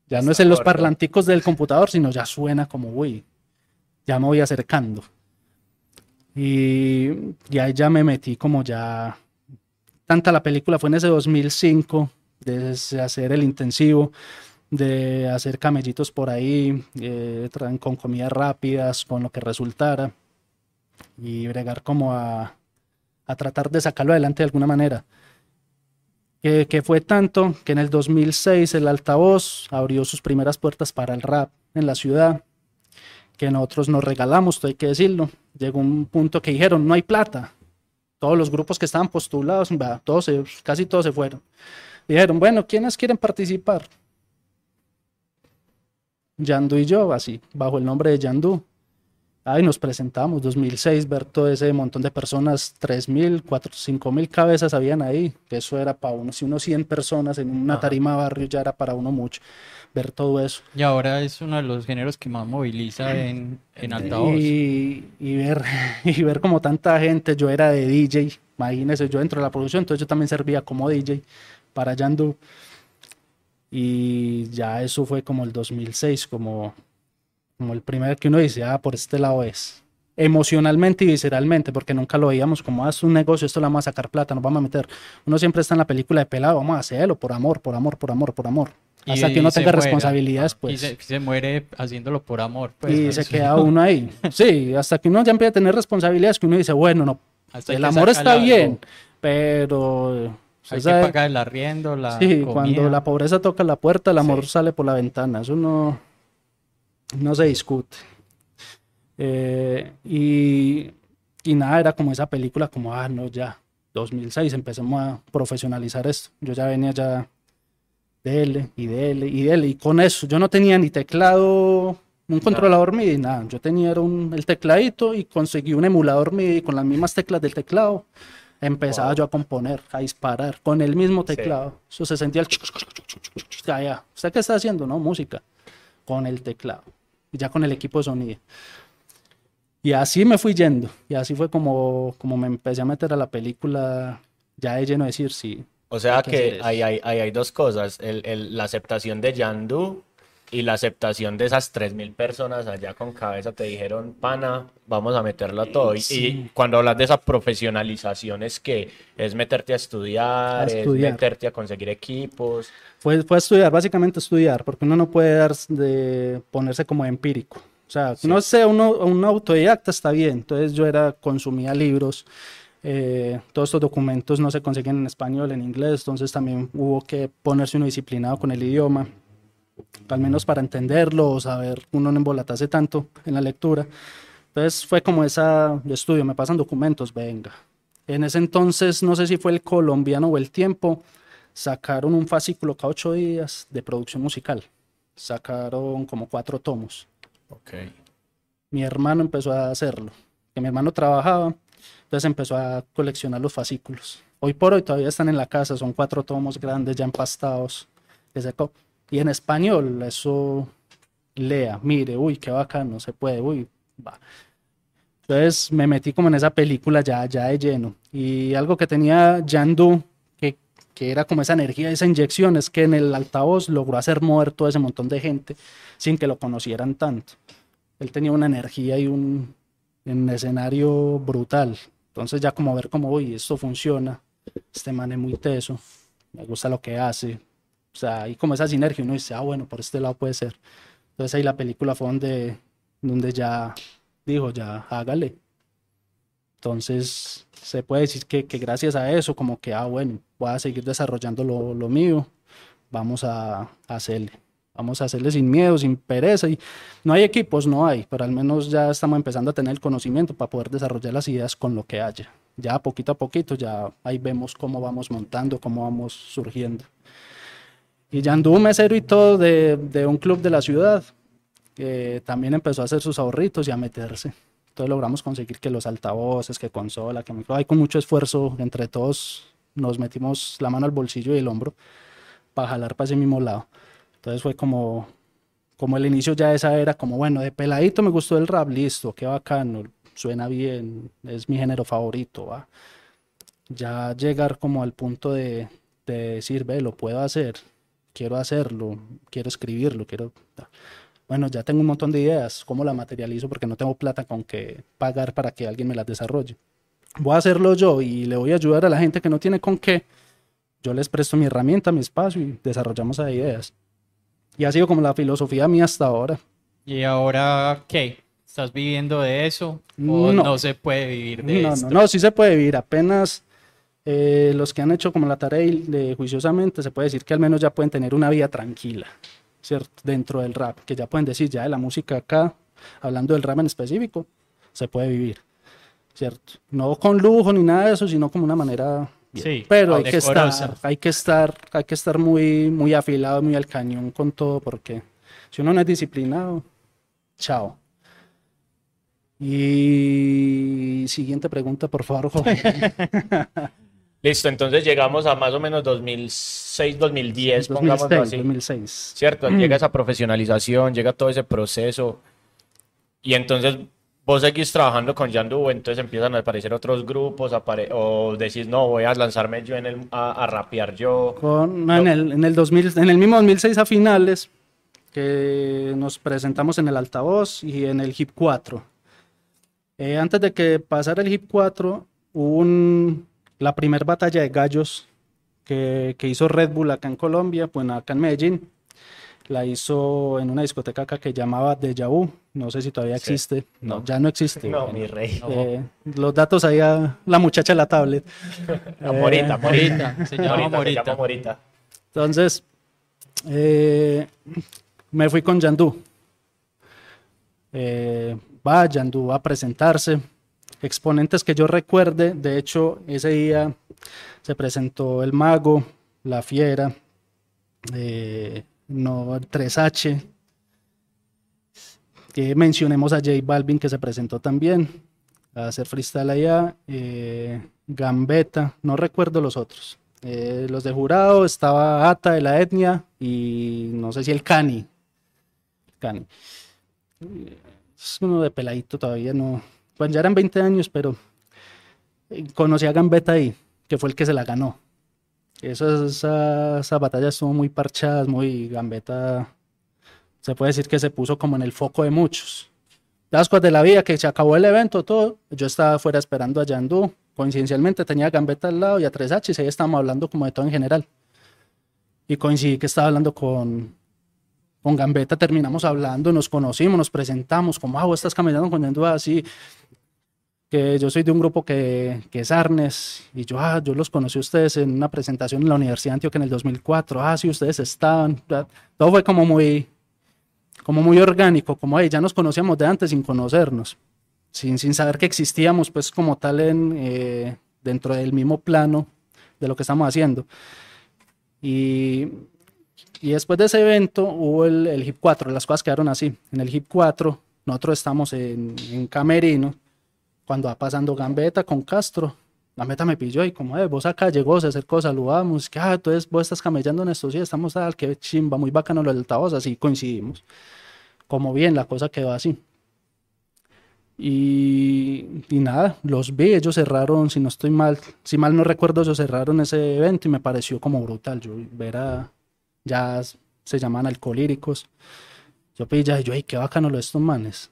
ya no es en los parlanticos del computador, sino ya suena como, uy, ya me voy acercando. Y, y ahí ya me metí como ya tanta la película fue en ese 2005, de hacer el intensivo, de hacer camellitos por ahí, eh, con comidas rápidas, con lo que resultara, y bregar como a, a tratar de sacarlo adelante de alguna manera. Que, fue tanto que en el 2006 el altavoz abrió sus primeras puertas para el rap en la ciudad, que nosotros nos regalamos, hay que decirlo. Llegó un punto que dijeron, no hay plata, todos los grupos que estaban postulados, todos casi todos se fueron. Dijeron, bueno, ¿quiénes quieren participar? Yandu y yo, así, bajo el nombre de Yandu. Ahí nos presentamos, 2006, ver todo ese montón de personas, 3.000, 4.000, 5.000 cabezas habían ahí, que eso era para uno, si uno 100 personas en una tarima barrio ya era para uno mucho, ver todo eso. Y ahora es uno de los géneros que más moviliza en, en altavoz. Y, y, ver, [laughs] y ver como tanta gente, yo era de DJ, imagínense, yo dentro de la producción, entonces yo también servía como DJ para Yandu. Y ya eso fue como el 2006, como como el primer que uno dice, ah, por este lado es. Emocionalmente y visceralmente, porque nunca lo veíamos como, ah, es un negocio, esto lo vamos a sacar plata, nos vamos a meter. Uno siempre está en la película de pelado, vamos a hacerlo por amor, por amor, por amor, por amor. Hasta que uno tenga responsabilidades, pues. Y se, muere haciéndolo por amor. Pues, y se queda uno ahí. [laughs] Sí, hasta que uno ya empieza a tener responsabilidades, que uno dice, bueno, no, el amor está bien, pero hay que pagar el arriendo, la Sí, cuando la pobreza toca la puerta, el amor sale por la ventana. Eso no, no se discute. Eh, y, y, nada, era como esa película, como, ah, no, ya, 2006 empecemos a profesionalizar esto. Yo ya venía ya de L y de L y de L, y con eso, yo no tenía ni teclado, un controlador MIDI, nada, yo tenía un, el tecladito y conseguí un emulador MIDI con las mismas teclas del teclado. Empezaba yo a componer, a disparar con el mismo teclado. Eso se sentía el... Ya, ¿Usted qué está haciendo? No, música. Con el teclado ya con el equipo de sonido. Y así me fui yendo, y así fue como, como me empecé a meter a la película ya de lleno decir sí. O sea que, hay, hay, hay, dos cosas, el, el, la aceptación de Yandu y la aceptación de esas 3.000 personas allá con cabeza te dijeron, pana, vamos a meterlo a todo. Y, y cuando hablas de esa profesionalización es que es meterte a estudiar, A es estudiar. meterte a conseguir equipos. Fue, fue estudiar, básicamente estudiar, porque uno no puede dar de ponerse como empírico. O sea, no sea uno, un autodidacta está bien. Entonces yo era, consumía libros, eh, todos estos documentos no se consiguen en español, en inglés, entonces también hubo que ponerse uno disciplinado con el idioma, al menos para entenderlo o saber, uno no embolatarse tanto en la lectura. Entonces fue como esa estudio, me pasan documentos, venga. En ese entonces, no sé si fue el colombiano o el tiempo, sacaron un fascículo cada ocho días de producción musical. Sacaron como cuatro tomos. Ok. Mi hermano empezó a hacerlo, que mi hermano trabajaba, entonces empezó a coleccionar los fascículos. Hoy por hoy todavía están en la casa, son cuatro tomos grandes ya empastados. que sacó. Y en español, eso lea, mire, uy, qué bacano, se puede, uy, va. Entonces me metí como en esa película ya, ya de lleno. Y algo que tenía Yandu, que, que era como esa energía, esa inyección, es que en el altavoz logró hacer mover todo ese montón de gente sin que lo conocieran tanto. Él tenía una energía y un, un escenario brutal. Entonces ya como ver como, uy, esto funciona, este man es muy teso, me gusta lo que hace. O sea, y como esa sinergia, uno dice, ah, bueno, por este lado puede ser. Entonces ahí la película fue donde, donde ya dijo, ya hágale. Entonces se puede decir que, que gracias a eso, como que, ah, bueno, voy a seguir desarrollando lo, lo mío, vamos a, a hacerle. Vamos a hacerle sin miedo, sin pereza. Y no hay equipos, no hay, pero al menos ya estamos empezando a tener el conocimiento para poder desarrollar las ideas con lo que haya. Ya poquito a poquito, ya ahí vemos cómo vamos montando, cómo vamos surgiendo. Y ya anduvo mesero y todo de, de un club de la ciudad. que también empezó a hacer sus ahorritos y a meterse. Entonces logramos conseguir que los altavoces, que consola, que micro, ahí con mucho esfuerzo entre todos nos metimos la mano al bolsillo y el hombro para jalar para ese mismo lado. Entonces fue como, como el inicio ya de esa era, como bueno, de peladito me gustó el rap, listo, qué bacano, suena bien, es mi género favorito, ¿va? Ya llegar como al punto de, de decir, ve, lo puedo hacer, quiero hacerlo, quiero escribirlo, quiero... Bueno, ya tengo un montón de ideas, ¿cómo la materializo? Porque no tengo plata con que pagar para que alguien me las desarrolle. Voy a hacerlo yo y le voy a ayudar a la gente que no tiene con qué. Yo les presto mi herramienta, mi espacio y desarrollamos esas ideas. Y ha sido como la filosofía mía hasta ahora. ¿Y ahora qué? ¿Estás viviendo de eso? ¿O No. no, se puede vivir de No, esto? no, no, sí se puede vivir. Apenas eh, los que han hecho como la tarea de juiciosamente, se puede decir que al menos ya pueden tener una vida tranquila, ¿cierto? Dentro del rap, que ya pueden decir, ya de la música acá, hablando del rap en específico, se puede vivir, ¿cierto? No con lujo ni nada de eso, sino como una manera... bien. Sí, Pero hay que estar, hay que estar, hay que estar muy, muy afilado, muy al cañón con todo, porque si uno no es disciplinado, chao. Y siguiente pregunta, por favor, Jorge. [laughs] Listo, entonces llegamos a más o menos 2006, 2010, pongámoslo 2006, así. 2006. ¿Cierto? Llega esa profesionalización, llega todo ese proceso. Y entonces vos seguís trabajando con Yandu, entonces empiezan a aparecer otros grupos, apare- o decís, no, voy a lanzarme yo en el, a, a rapear yo. Con- no, en, el, en, el 2000, en el mismo 2006 a finales, que nos presentamos en el altavoz y en el HIP 4. Eh, antes de que pasara el HIP 4, hubo un- la primera batalla de gallos que, que hizo Red Bull acá en Colombia, bueno, acá en Medellín. La hizo en una discoteca acá que llamaba Deja Vu. No sé si todavía Sí. existe. No, No. ya no existe. No, bueno. mi rey. Eh, los datos ahí a la muchacha en la tablet. La Morita, Morita. Morita, se llama Morita, se Morita. llama Morita. Entonces, eh, me fui con Yandú. Eh, va, Yandú va a presentarse. Exponentes que yo recuerde, de hecho, ese día se presentó el Mago, La Fiera, eh, no, 3H. Que mencionemos a J Balvin que se presentó también a hacer freestyle allá. eh, Gambetta, no recuerdo los otros. Eh, los de jurado estaba Ata de la etnia y no sé si el Cani. Cani. Eh, Es uno de peladito todavía, no. Pues ya eran 20 años, pero eh, conocí a Gambetta ahí, que fue el que se la ganó. Esa, esa, esa batalla estuvo muy parchada, muy Gambetta se puede decir que se puso como en el foco de muchos. Las cosas de la vida, que se acabó el evento, todo, yo estaba afuera esperando a Yandú, coincidencialmente tenía a Gambetta al lado y a 3H, y ahí estábamos hablando como de todo en general. Y coincidí que estaba hablando con, con Gambetta, terminamos hablando, nos conocimos, nos presentamos, como, ah, vos estás caminando con Yandú así, que yo soy de un grupo que, que, es Arnes, y yo, ah, yo los conocí a ustedes en una presentación en la Universidad de Antioquia en el 2004, ah, sí, ustedes estaban, todo fue como muy, como muy orgánico, como, hey, ya nos conocíamos de antes sin conocernos, sin, sin saber que existíamos, pues, como tal, en, eh, dentro del mismo plano de lo que estamos haciendo. Y, y después de ese evento hubo el, el HIP 4, las cosas quedaron así. En el HIP 4, nosotros estamos en, en Camerino, cuando va pasando Gambetta con Castro, Gambetta me pilló y como, eh, vos acá llegó, se acercó, saludamos, que, ah, entonces vos estás camellando en estos días, estamos al que chimba, muy bacano lo del altavoz, así coincidimos. Como bien, la cosa quedó así. Y, y, nada, los vi, ellos cerraron, si no estoy mal, si mal no recuerdo, ellos cerraron ese evento y me pareció como brutal. Yo ver a, ya se llaman alcohólicos. Yo pilla, yo, ay, qué bacano lo estos manes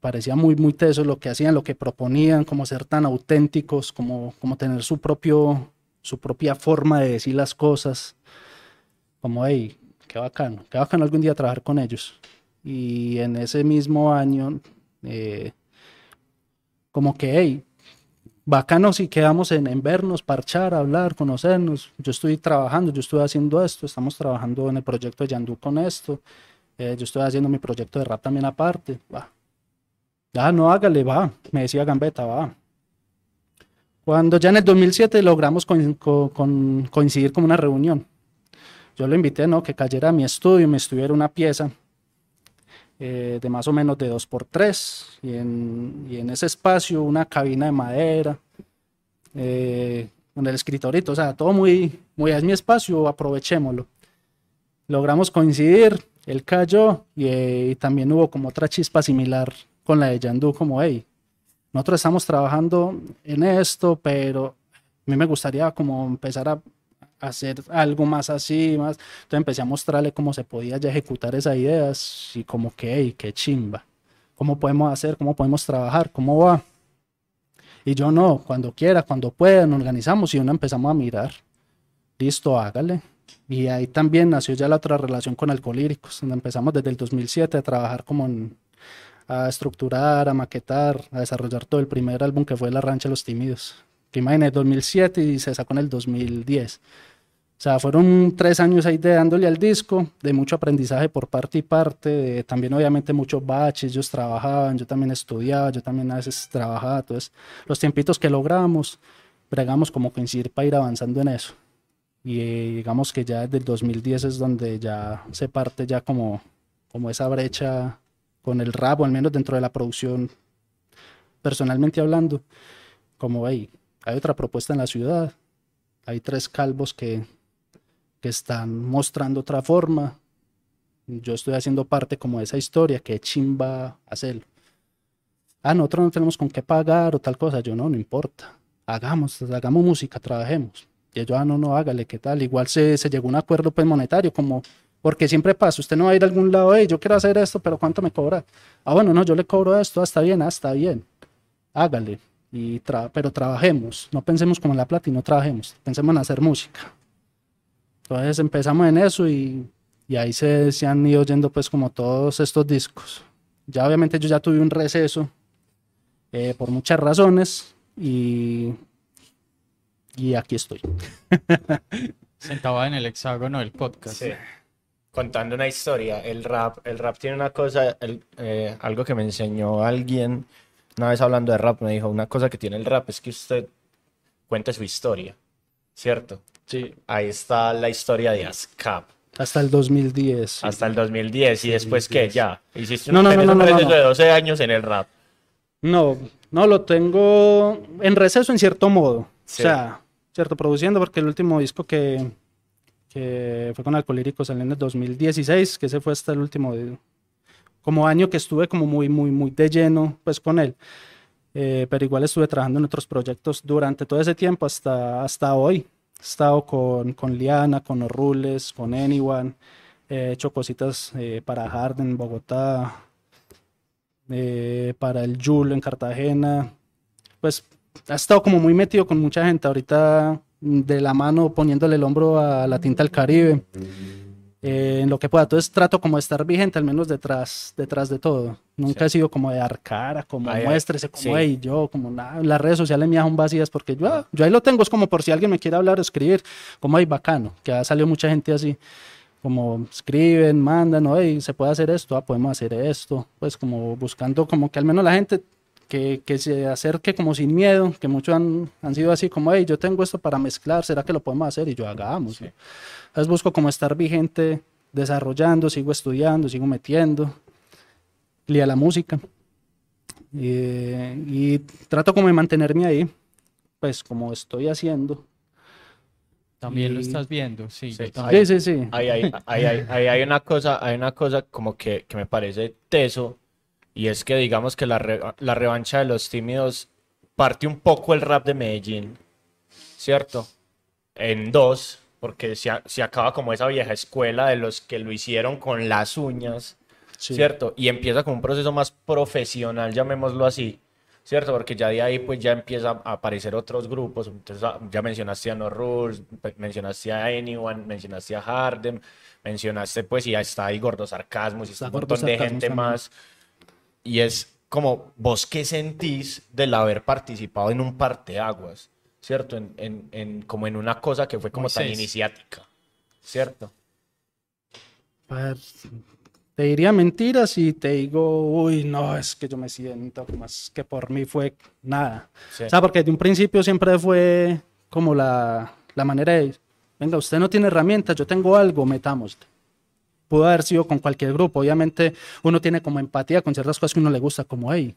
parecía muy, muy teso lo que hacían, lo que proponían, como ser tan auténticos, como, como tener su, propio, su propia forma de decir las cosas. Como, hey, qué bacano, qué bacano algún día trabajar con ellos. Y en ese mismo año, eh, como que, hey, bacano si quedamos en, vernos, parchar, hablar, conocernos. Yo estoy trabajando, yo estoy haciendo esto, estamos trabajando en el proyecto de Yandú con esto. Eh, yo estoy haciendo mi proyecto de rap también aparte. Bah, Ah, no, hágale, va, me decía Gambetta, va. Cuando ya en el 2007 logramos con, coincidir con una reunión, yo lo invité, ¿no? Que cayera a mi estudio, me estuviera una pieza eh, de más o menos de 2x3 y en, y en ese espacio una cabina de madera, eh, con el escritorito, o sea, todo muy, muy, es mi espacio, aprovechémoslo. Logramos coincidir, él cayó y, eh, también hubo como otra chispa similar con la de Yandú como, hey, nosotros estamos trabajando en esto, pero a mí me gustaría como empezar a hacer algo más así, más. Entonces empecé a mostrarle cómo se podía ya ejecutar esas ideas y como que, hey, qué chimba. ¿Cómo podemos hacer? ¿Cómo podemos trabajar? ¿Cómo va? Y yo no, cuando quiera, cuando pueda, nos organizamos y uno empezamos a mirar. Listo, hágale. Y ahí también nació ya la otra relación con Alcolíricos, donde empezamos desde el 2007 a trabajar como en, a estructurar, a maquetar, a desarrollar todo el primer álbum que fue La Rancha de los Tímidos, que el 2007 y se sacó en el 2010. O sea, fueron tres años ahí de dándole al disco, de mucho aprendizaje por parte y parte, de, también obviamente muchos baches, ellos trabajaban, yo también estudiaba, yo también a veces trabajaba, entonces los tiempitos que logramos, bregamos como coincidir para ir avanzando en eso. Y eh, digamos que ya desde el 2010 es donde ya se parte ya como, como esa brecha con el rap, o al menos dentro de la producción, personalmente hablando, como hay, hay otra propuesta en la ciudad, hay tres calvos que, que están mostrando otra forma, yo estoy haciendo parte como de esa historia, que chimba hacerlo. Ah, nosotros no tenemos con qué pagar o tal cosa, yo no, no importa, hagamos, hagamos música, trabajemos. Y yo, ah, no, no, hágale, ¿qué tal? Igual se, se llegó a un acuerdo pues monetario, como porque siempre pasa, usted no va a ir a algún lado, hey, yo quiero hacer esto, pero ¿cuánto me cobra? Ah, bueno, no, yo le cobro esto, ah, está bien, ah, está bien. Hágale, y pero trabajemos, no pensemos como en la plata y no trabajemos, pensemos en hacer música. Entonces empezamos en eso y, y ahí se, se, han ido yendo pues como todos estos discos. Ya obviamente yo ya tuve un receso eh, por muchas razones y, y aquí estoy. [laughs] Sentado en el hexágono del podcast. Sí contando una historia. El rap, el rap tiene una cosa, el, eh, algo que me enseñó alguien una vez hablando de rap, me dijo, una cosa que tiene el rap es que usted cuenta su historia, ¿cierto? Sí. Ahí está la historia de ASCAP. Hasta el 2010. Hasta el 2010. ¿Y después qué? Ya. Hiciste no, no, no, no, un no, receso de 12 años en el rap. No, no, lo tengo en receso en cierto modo. Sí. O sea, cierto, produciendo, porque el último disco que, que fue con Alcolíricos salió en el 2016, que ese fue hasta el último de- como año que estuve como muy, muy, muy de lleno pues con él. Eh, pero igual estuve trabajando en otros proyectos durante todo ese tiempo hasta, hasta hoy. He estado con, con Liana, con Los Rules, con Anyone, He hecho cositas eh, para Harden, Bogotá, eh, para el Jul en Cartagena. Pues ha estado como muy metido con mucha gente. Ahorita de la mano poniéndole el hombro a la tinta del Caribe. Eh, en lo que pueda. Entonces trato como de estar vigente, al menos detrás, detrás de todo. Nunca Sí. he sido como de dar cara, como Ay, ay, muéstrese, como sí. hey, yo, como nada. Las redes sociales mías son vacías porque yo, ah, yo ahí lo tengo, es como por si alguien me quiere hablar o escribir, como hay bacano, que ha salido mucha gente así. Como escriben, mandan, oye, se puede hacer esto, ah, podemos hacer esto, pues como buscando como que al menos la gente que, que se acerque como sin miedo, que muchos han, han sido así como, hey, yo tengo esto para mezclar, ¿será que lo podemos hacer? Y yo hagamos. ¿no? Entonces busco como estar vigente, desarrollando, sigo estudiando, sigo metiendo, y a la música. Eh, y trato como de mantenerme ahí, pues como estoy haciendo. También lo Y- estás viendo, sí. Sí. Sí, sí, sí. Ahí, ahí, ahí, ahí- ahí hay una cosa, hay una cosa como que, que me parece teso, y es que digamos que la, re- la revancha de los tímidos parte un poco el rap de Medellín, ¿cierto? En dos, porque se, se acaba como esa vieja escuela de los que lo hicieron con las uñas, Sí. ¿cierto? Y empieza como un proceso más profesional, llamémoslo así, ¿cierto? Porque ya de ahí pues ya empieza a aparecer otros grupos, entonces ah, ya mencionaste a No Rules, mencionaste a Anyone, mencionaste a Harden, mencionaste pues y ya está ahí Gordo Sarcasmus y está un montón de gente también. más. Y es como, ¿vos qué sentís del haber participado en un parteaguas? ¿Cierto? En, en, en- como en una cosa que fue como tan iniciática, ¿cierto? Te diría mentiras y te digo, uy, no, es que yo me siento más que por mí fue nada. Sí. O sea, porque de un principio siempre fue como la, la manera de, venga, usted no tiene herramientas, yo tengo algo, metámosle. Pudo haber sido con cualquier grupo. Obviamente uno tiene como empatía con ciertas cosas que uno le gusta, como, hey,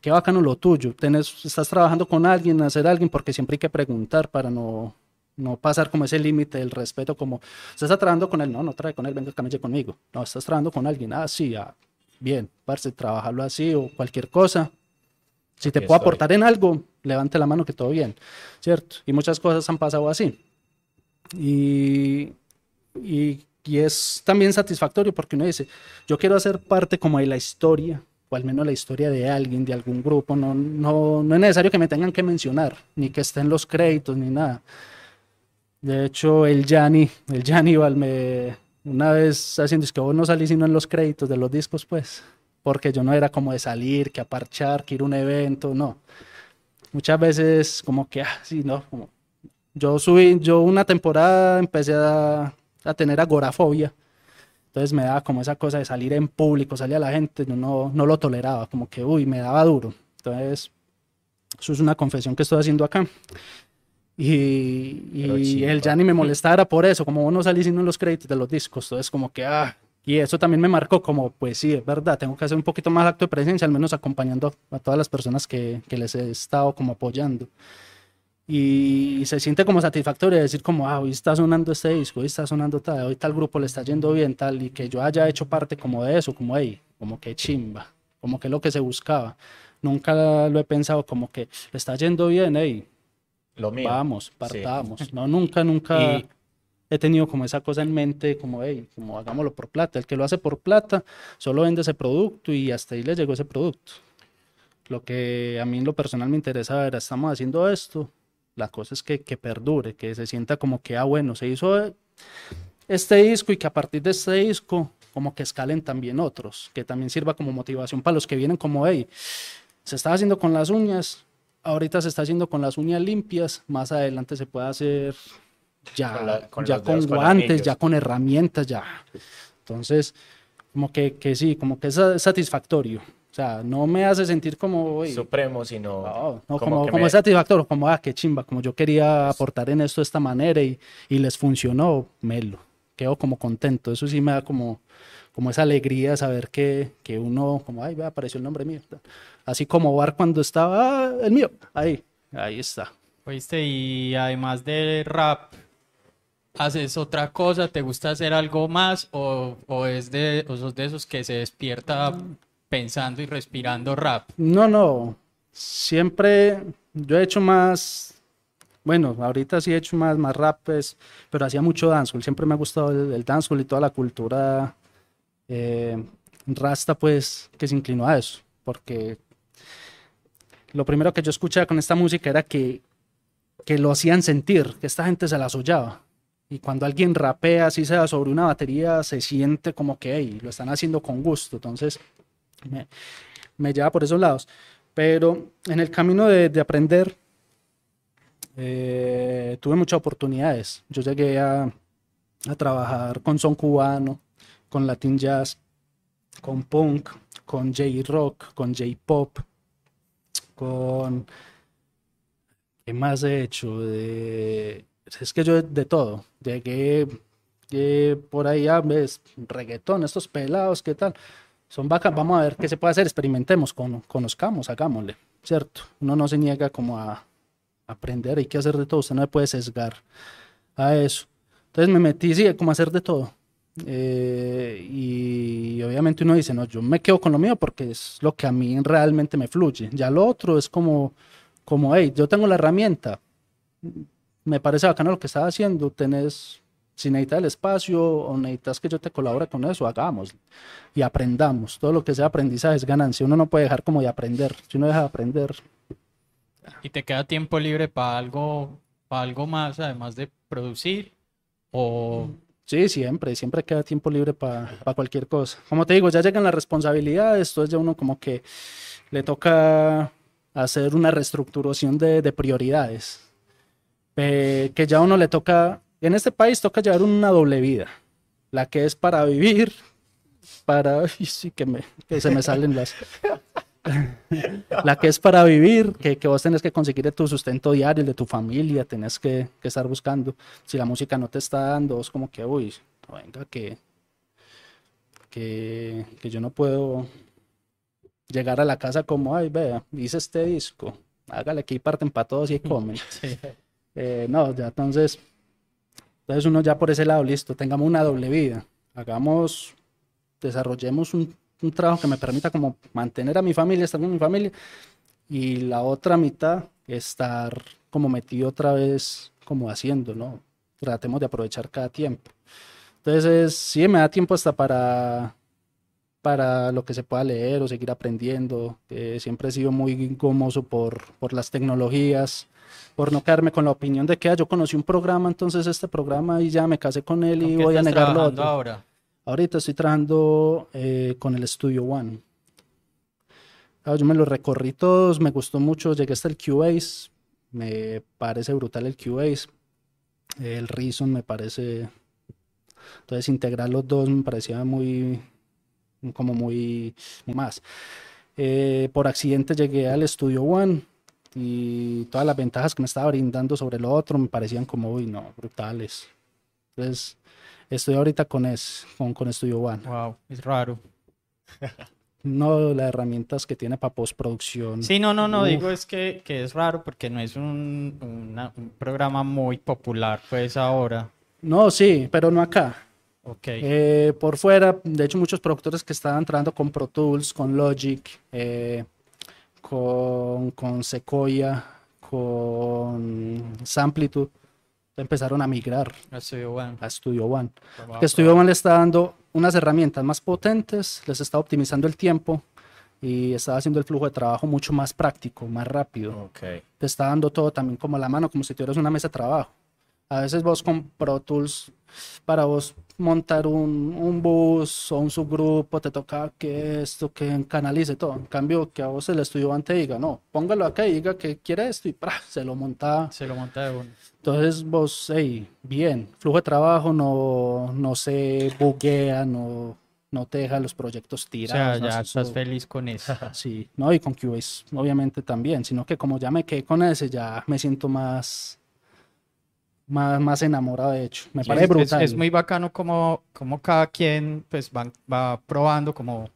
qué bacano lo tuyo. Tenés, estás trabajando con alguien, hacer alguien, porque siempre hay que preguntar para no, no pasar como ese límite del respeto, como, usted está trabajando con él, no, no trae con él, venga, camelle conmigo. No, estás trabajando con alguien, ah, sí, ah, bien, parce, trabajarlo así o cualquier cosa. Si te Aquí puedo estoy. aportar en algo, levante la mano que todo bien, ¿cierto? Y muchas cosas han pasado así. Y, y, y es también satisfactorio porque uno dice, yo quiero hacer parte como de la historia, o al menos la historia de alguien, de algún grupo. No, no, no es necesario que me tengan que mencionar, ni que estén los créditos, ni nada. De hecho, el Yanni, el Yannival me, una vez haciendo, es que vos no salís sino en los créditos de los discos, pues, porque yo no era como de salir, que a parchar, que ir a un evento, no. Muchas veces como que, ah, sí, no, como, yo subí, yo una temporada empecé a, a tener agorafobia, entonces me daba como esa cosa de salir en público, salir a la gente, yo no, no lo toleraba, como que, uy, me daba duro. Entonces, eso es una confesión que estoy haciendo acá. Y, y el Yanni me molestara por eso, como vos no salís sino en los créditos de los discos, entonces como que, ah, y eso también me marcó como, pues sí, es verdad, tengo que hacer un poquito más acto de presencia, al menos acompañando a todas las personas que, que les he estado como apoyando. Y se siente como satisfactorio decir como, ah, hoy está sonando este disco, hoy está sonando tal, hoy tal grupo le está yendo bien, tal, y que yo haya hecho parte como de eso, como, hey, como que chimba, como que es lo que se buscaba. Nunca lo he pensado como que le está yendo bien, hey, Lo mío. vamos, partamos. No, nunca, nunca [laughs] Y- he tenido como esa cosa en mente, como, hey, como hagámoslo por plata. El que lo hace por plata solo vende ese producto y hasta ahí le llegó ese producto. Lo que a mí en lo personal me interesa era, estamos haciendo esto, la cosa es que, que perdure, que se sienta como que, ah, bueno, se hizo este disco y que a partir de este disco como que escalen también otros, que también sirva como motivación para los que vienen como, hey, se estaba haciendo con las uñas, ahorita se está haciendo con las uñas limpias, más adelante se puede hacer ya Con la- con ya con guantes, ya con herramientas, ya. Entonces, como que, que sí, como que es sa- satisfactorio. O sea, no me hace sentir como, "Uy, Supremo, sino no, no, como como, que como me- satisfactorio, como, ah, qué chimba, como yo quería aportar en esto de esta manera y, y les funcionó, melo. Quedo como contento. Eso sí me da como, como esa alegría saber que, que uno, como, ay, vea, apareció el nombre mío. Así como Bar cuando estaba, ah, el mío, ahí, ahí está. Oíste, y además de rap, ¿haces otra cosa? ¿Te gusta hacer algo más? ¿O, o es de, o sos de esos que se despierta pensando y respirando rap? No, no. Siempre yo he hecho más, bueno, ahorita sí he hecho más, más rap, pues, pero hacía mucho dancehall. Siempre me ha gustado el, el dancehall y toda la cultura eh, rasta, pues, que se inclinó a eso. Porque lo primero que yo escuchaba con esta música era que, que lo hacían sentir, que esta gente se la soñaba. Y cuando alguien rapea, así sea sobre una batería, se siente como que hey, lo están haciendo con gusto. Entonces, me, me lleva por esos lados. Pero en el camino de, de aprender, eh, tuve muchas oportunidades. Yo llegué a, a trabajar con son cubano, con latin jazz, con punk, con J-rock, con J-pop, con... ¿Qué más he hecho? De... Es que yo de todo. Llegué, llegué por ahí a ves, reggaetón, estos pelados, ¿qué tal? Son bacán, vamos a ver qué se puede hacer, experimentemos, con, conozcamos, hagámosle, ¿cierto? Uno no se niega como a aprender, hay que hacer de todo, usted no le puede sesgar a eso. Entonces me metí, sí, como hacer de todo. Eh, y obviamente uno dice, no, yo me quedo con lo mío porque es lo que a mí realmente me fluye. Ya lo otro es como, como, hey, yo tengo la herramienta, me parece bacano lo que estás haciendo, tenés, si necesitas el espacio o necesitas que yo te colabore con eso, hagamos y aprendamos. Todo lo que sea aprendizaje es ganancia. Uno no puede dejar como de aprender. Si uno deja de aprender, ¿Y te queda tiempo libre para algo, para algo más, además de producir? ¿O Sí, siempre, siempre queda tiempo libre para cualquier cosa. Como te digo, ya llegan las responsabilidades, entonces ya uno como que le toca hacer una reestructuración de, de prioridades. Eh, que ya uno le toca, en este país toca llevar una doble vida, la que es para vivir, para, [laughs] ay, sí que, me, que se me salen las, la que es para vivir, que, que vos tenés que conseguir tu sustento diario, el de tu familia, tenés que, que estar buscando. Si la música no te está dando, es como que, uy, venga, que, que, que yo no puedo llegar a la casa como, ay, vea, hice este disco, hágale aquí parten para todos y comen. [laughs] Sí. Eh, no, ya entonces, entonces uno ya por ese lado, listo, tengamos una doble vida, hagamos, desarrollemos un, un trabajo que me permita como mantener a mi familia, estar con mi familia, y la otra mitad estar como metido otra vez como haciendo, ¿no? Tratemos de aprovechar cada tiempo. Entonces, sí, me da tiempo hasta para, para lo que se pueda leer o seguir aprendiendo. Eh, siempre he sido muy gomoso por, por las tecnologías, por no quedarme con la opinión de que ah, yo conocí un programa, entonces este programa y ya me casé con él y ¿Con qué voy a estás negar lo trabajando otro. ahora? Ahorita estoy trabajando eh, con el Studio One. Ah, yo me lo recorrí todos, me gustó mucho, llegué hasta el Cubase, me parece brutal el Cubase, el Reason me parece, entonces integrar los dos me parecía muy, como muy, muy más. Eh, por accidente llegué al Studio One y todas las ventajas que me estaba brindando sobre lo otro me parecían como, uy, no, brutales. Entonces, estoy ahorita con es, con, con Studio One. Wow, es raro. No las herramientas que tiene para postproducción. Sí, no, no, no, Uf. digo es que, que es raro porque no es un, una- un programa muy popular, pues ahora. No, sí, pero no acá. Ok. Eh, por fuera, de hecho, muchos productores que estaban entrando con Pro Tools, con Logic, eh, con, con Sequoia, con Samplitude, empezaron a migrar Estudio One. a Studio One. Wow, Studio One le está dando unas herramientas más potentes, les está optimizando el tiempo y está haciendo el flujo de trabajo mucho más práctico, más rápido. Ok. Te está dando todo también como a la mano, como si tuvieras una mesa de trabajo. A veces vos con Pro Tools, para vos montar un, un bus o un subgrupo, te toca que esto, que canalice todo. En cambio, que a vos el estudio antes diga, no, póngalo acá y diga que quiere esto y se lo monta Se lo monta de uno. entonces vos, hey, bien, flujo de trabajo no, no se buguea, no, no te deja los proyectos O tirados. sea, ¿no? ya Eso- estás feliz con eso. [laughs] Sí, no, y con Cubase obviamente también, sino que como ya me quedé con ese, ya me siento más, más, más enamorado de hecho. Me Sí, parece es- es, brutal. es muy bacano como, como cada quien pues va, va probando como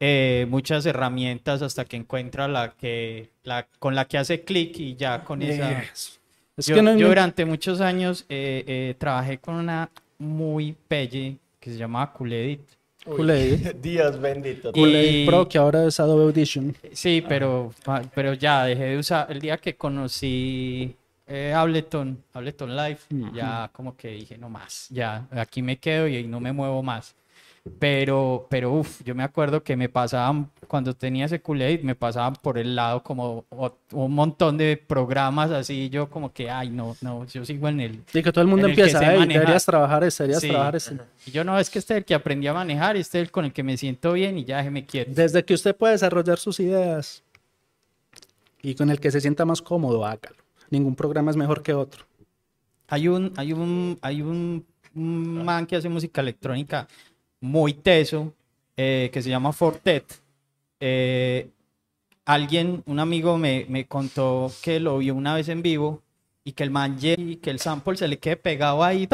eh, muchas herramientas hasta que encuentra la que la con la que hace clic y ya con esa. Es, es yo, que no, yo durante muchos años eh, eh, trabajé con una muy pelle que se llamaba Cool-Edit. Kool-Aid. [laughs] Dios bendito. Y- Pro, que ahora es Adobe Audition. Sí, pero, ah, pero ya dejé de usar. El día que conocí eh, Ableton, Ableton Live, ya como que dije, no más, ya, aquí me quedo y no me muevo más. Pero, pero, uff, yo me acuerdo que me pasaban, cuando tenía ese Kool-Aid, me pasaban por el lado como o- un montón de programas así, yo como que, ay, no, no, yo sigo en el... Y que todo el mundo empieza, sé "Ey, manejar". deberías trabajar ese, deberías Sí. trabajar ese. Y yo no, es que este es el que aprendí a manejar este es el con el que me siento bien y ya déjeme quieto. Desde que usted puede desarrollar sus ideas y con el que se sienta más cómodo, hágalo. Ningún programa es mejor que otro. Hay un, hay un, hay un, man que hace música electrónica muy teso, eh, que se llama Fortet. Eh, alguien, un amigo me, me contó que lo vio una vez en vivo y que el man y que el sample se le quede pegado ahí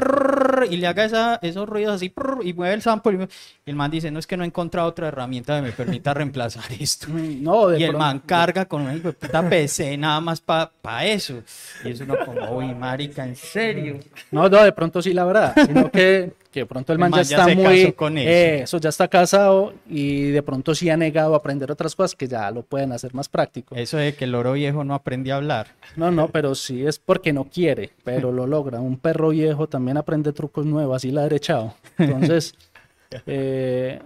y le haga esa, esos ruidos así y mueve el sample y, el man dice, no es que no he encontrado otra herramienta que me permita reemplazar esto. [laughs] No, de Y el pronto- man carga con una puta PC nada más para eso. Y es uno como, uy, marica, ¿en serio? No, no, de pronto sí la verdad, sino que, que de pronto el El man, ya ya está muy, casó con eso. eh, eso ya está casado y de pronto sí ha negado a aprender otras cosas que ya lo pueden hacer más práctico. Eso de que el loro viejo no aprende a hablar. No, no, pero sí es porque no quiere, pero lo logra. Un perro viejo también aprende trucos nuevos, así la derechado. Entonces, [laughs] eh,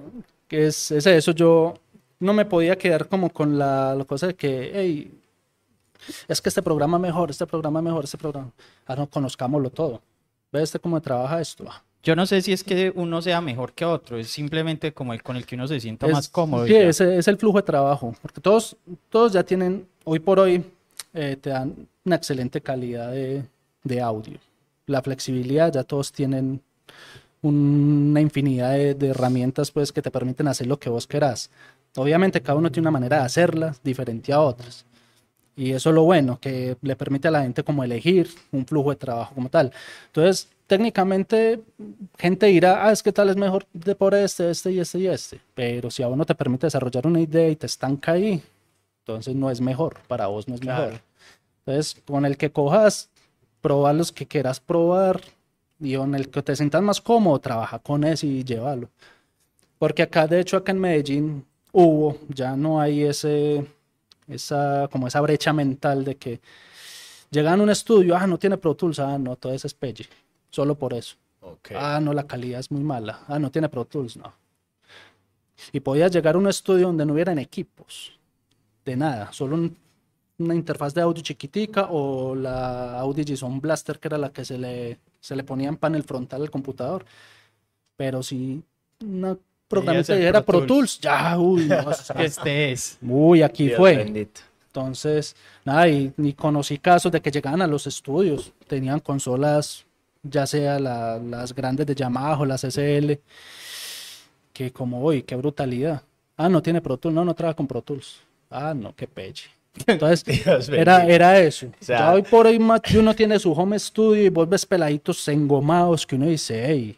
es, es eso, yo no me podía quedar como con la, la cosa de que, hey, es que este programa mejor, este programa mejor, este programa. Ah, no, conozcámoslo todo. ¿Ve este cómo trabaja esto? Yo no sé si es que uno sea mejor que otro, es simplemente como el con el que uno se sienta Es- más cómodo. Sí, es el flujo de trabajo, porque todos, todos ya tienen, hoy por hoy, eh, te dan una excelente calidad de, de audio. La flexibilidad, ya todos tienen una infinidad de, de herramientas pues, que te permiten hacer lo que vos querás. Obviamente cada uno tiene una manera de hacerlas diferente a otras. Y eso es lo bueno, que le permite a la gente como elegir un flujo de trabajo como tal. Entonces, técnicamente, gente dirá, ah, es que tal es mejor de por este, este y este y este. Pero si a uno te permite desarrollar una idea y te estanca ahí, entonces no es mejor, para vos no es Claro. mejor. Entonces, con el que cojas, proba los que quieras probar y con el que te sientas más cómodo, trabaja con ese y llévalo. Porque acá, de hecho, acá en Medellín hubo, ya no hay ese, esa, como esa brecha mental de que llegan a un estudio, ah, no tiene Pro Tools, ah, no, todo ese es Peggy, solo por eso. Ok. Ah, no, la calidad es muy mala, ah, no tiene Pro Tools, no. Y podías llegar a un estudio donde no hubieran equipos, de nada, solo un- una interfaz de audio chiquitica o la Audi JSON Blaster, que era la que se le, se le ponía en panel frontal al computador. Pero si una programita dijera Pro Pro Tools, ya, uy, no, Este [laughs] es. uy, aquí Dios fue. bendito. Entonces, nada, y, y conocí casos de que llegaban a los estudios, tenían consolas, ya sea la- las grandes de Yamaha o las SL, que como, uy, qué brutalidad. Ah, no tiene Pro Tools, no, no trabaja con Pro Tools. Ah, no, qué peche. Entonces, [laughs] Dios era, era eso. sea- ya hoy por hoy uno tiene su home studio y vos ves peladitos engomados que uno dice, hey,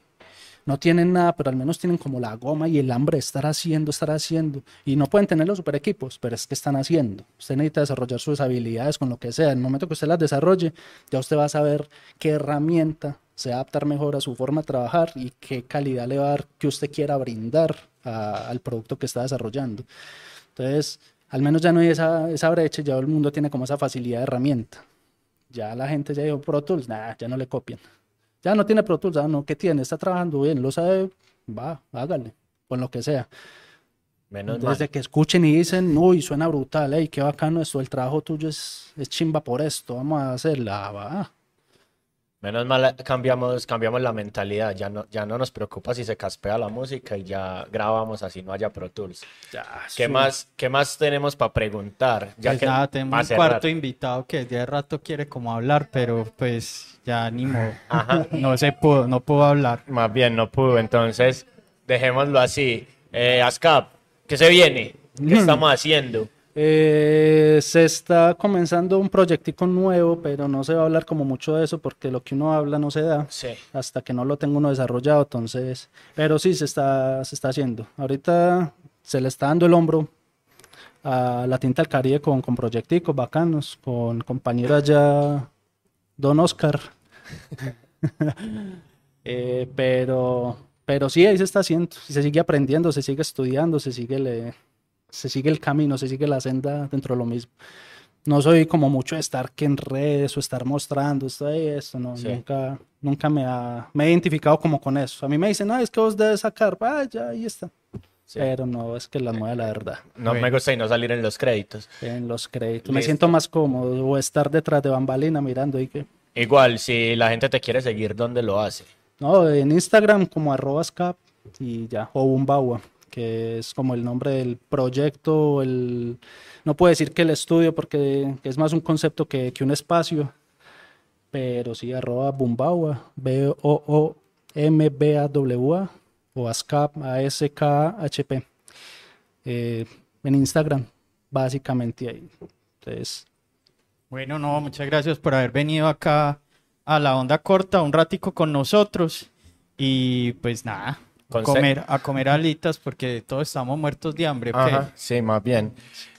no tienen nada, pero al menos tienen como la goma y el hambre de estar haciendo, estar haciendo. Y no pueden tener los super equipos, pero es que están haciendo. Usted necesita desarrollar sus habilidades con lo que sea. En el momento que usted las desarrolle, ya usted va a saber qué herramienta se va a adaptar mejor a su forma de trabajar y qué calidad le va a dar que usted quiera brindar al producto que está desarrollando. Entonces, al menos ya no hay esa, esa brecha, ya el mundo tiene como esa facilidad de herramienta. Ya la gente ya dijo Pro Tools, nada, ya no le copian. Ya no tiene Pro Tools, ah, no, ¿qué tiene? Está trabajando bien, lo sabe, va, hágale, con lo que sea. Menos mal. Desde que escuchen y dicen, uy, suena brutal, ey, qué bacano esto, el trabajo tuyo es, es chimba por esto, vamos a hacerla, va. Menos mal cambiamos, cambiamos la mentalidad. Ya no, ya no nos preocupa si se caspea la música y ya grabamos así no haya Pro Tools. Ya, ¿Qué sí. más, qué más tenemos para preguntar? Ya Pues que nada, tenemos un cuarto invitado que de rato quiere como hablar, pero pues ya ni modo. Ajá. [laughs] No se pudo, no pudo hablar. Más bien, no pudo. Entonces, dejémoslo así. Eh, ASCAP, ¿qué se viene? ¿Qué [laughs] estamos haciendo? Eh, se está comenzando un proyectico nuevo, pero no se va a hablar como mucho de eso porque lo que uno habla no se da Sí. hasta que no lo tenga uno desarrollado, entonces, pero sí se está, se está haciendo. Ahorita se le está dando el hombro a la tinta del Caribe con, con proyecticos bacanos, con compañeras ya Don Oscar. [laughs] Eh, pero, pero sí, ahí se está haciendo, y se sigue aprendiendo, se sigue estudiando, se sigue, le, se sigue el camino, se sigue la senda dentro de lo mismo. no soy como mucho de estar que en redes o estar mostrando esto y esto, no, Sí. nunca, nunca me ha, me he identificado como con eso. A mí me dicen, no, es que vos debes sacar, ah, ya, ahí está. Sí. Pero no, es que la mueve la verdad. No me Bueno. gusta y no salir en los créditos. En los créditos. Me Listo. siento más cómodo o estar detrás de bambalina mirando y que... Igual, si la gente te quiere seguir, ¿dónde lo hace? No, en Instagram como arroba scap y ya, o Bumbawa, que es como el nombre del proyecto, el... No puedo decir que el estudio porque es más un concepto que, que un espacio, pero sí, arroba Bumbawa, B-O-O-M-B-A-W-A o ASCAP, A-S-K-H-P, eh, en Instagram, básicamente ahí. Entonces, Bueno, no, muchas gracias por haber venido acá a la onda corta un ratico con nosotros. Y pues nada, Con comer, a comer alitas porque todos estamos muertos de hambre. sí, más bien.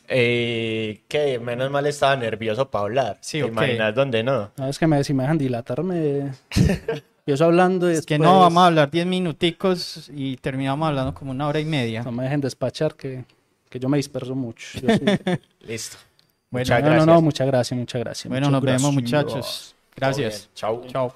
Eh, que menos mal estaba nervioso para hablar. Sí, ¿Te ok. imaginas dónde no? no es que me, si me dejan dilatarme, [laughs] empiezo hablando y Es que después- no, vamos a hablar 10 minuticos y terminamos hablando como una hora y media. No me dejen despachar, que, que yo me disperso mucho. Yo [laughs] Listo. Bueno, Muchas no, no, gracias. no, muchas gracias, muchas gracias. Bueno, muchas nos vemos muchachos. Gracias. Chao. Chao.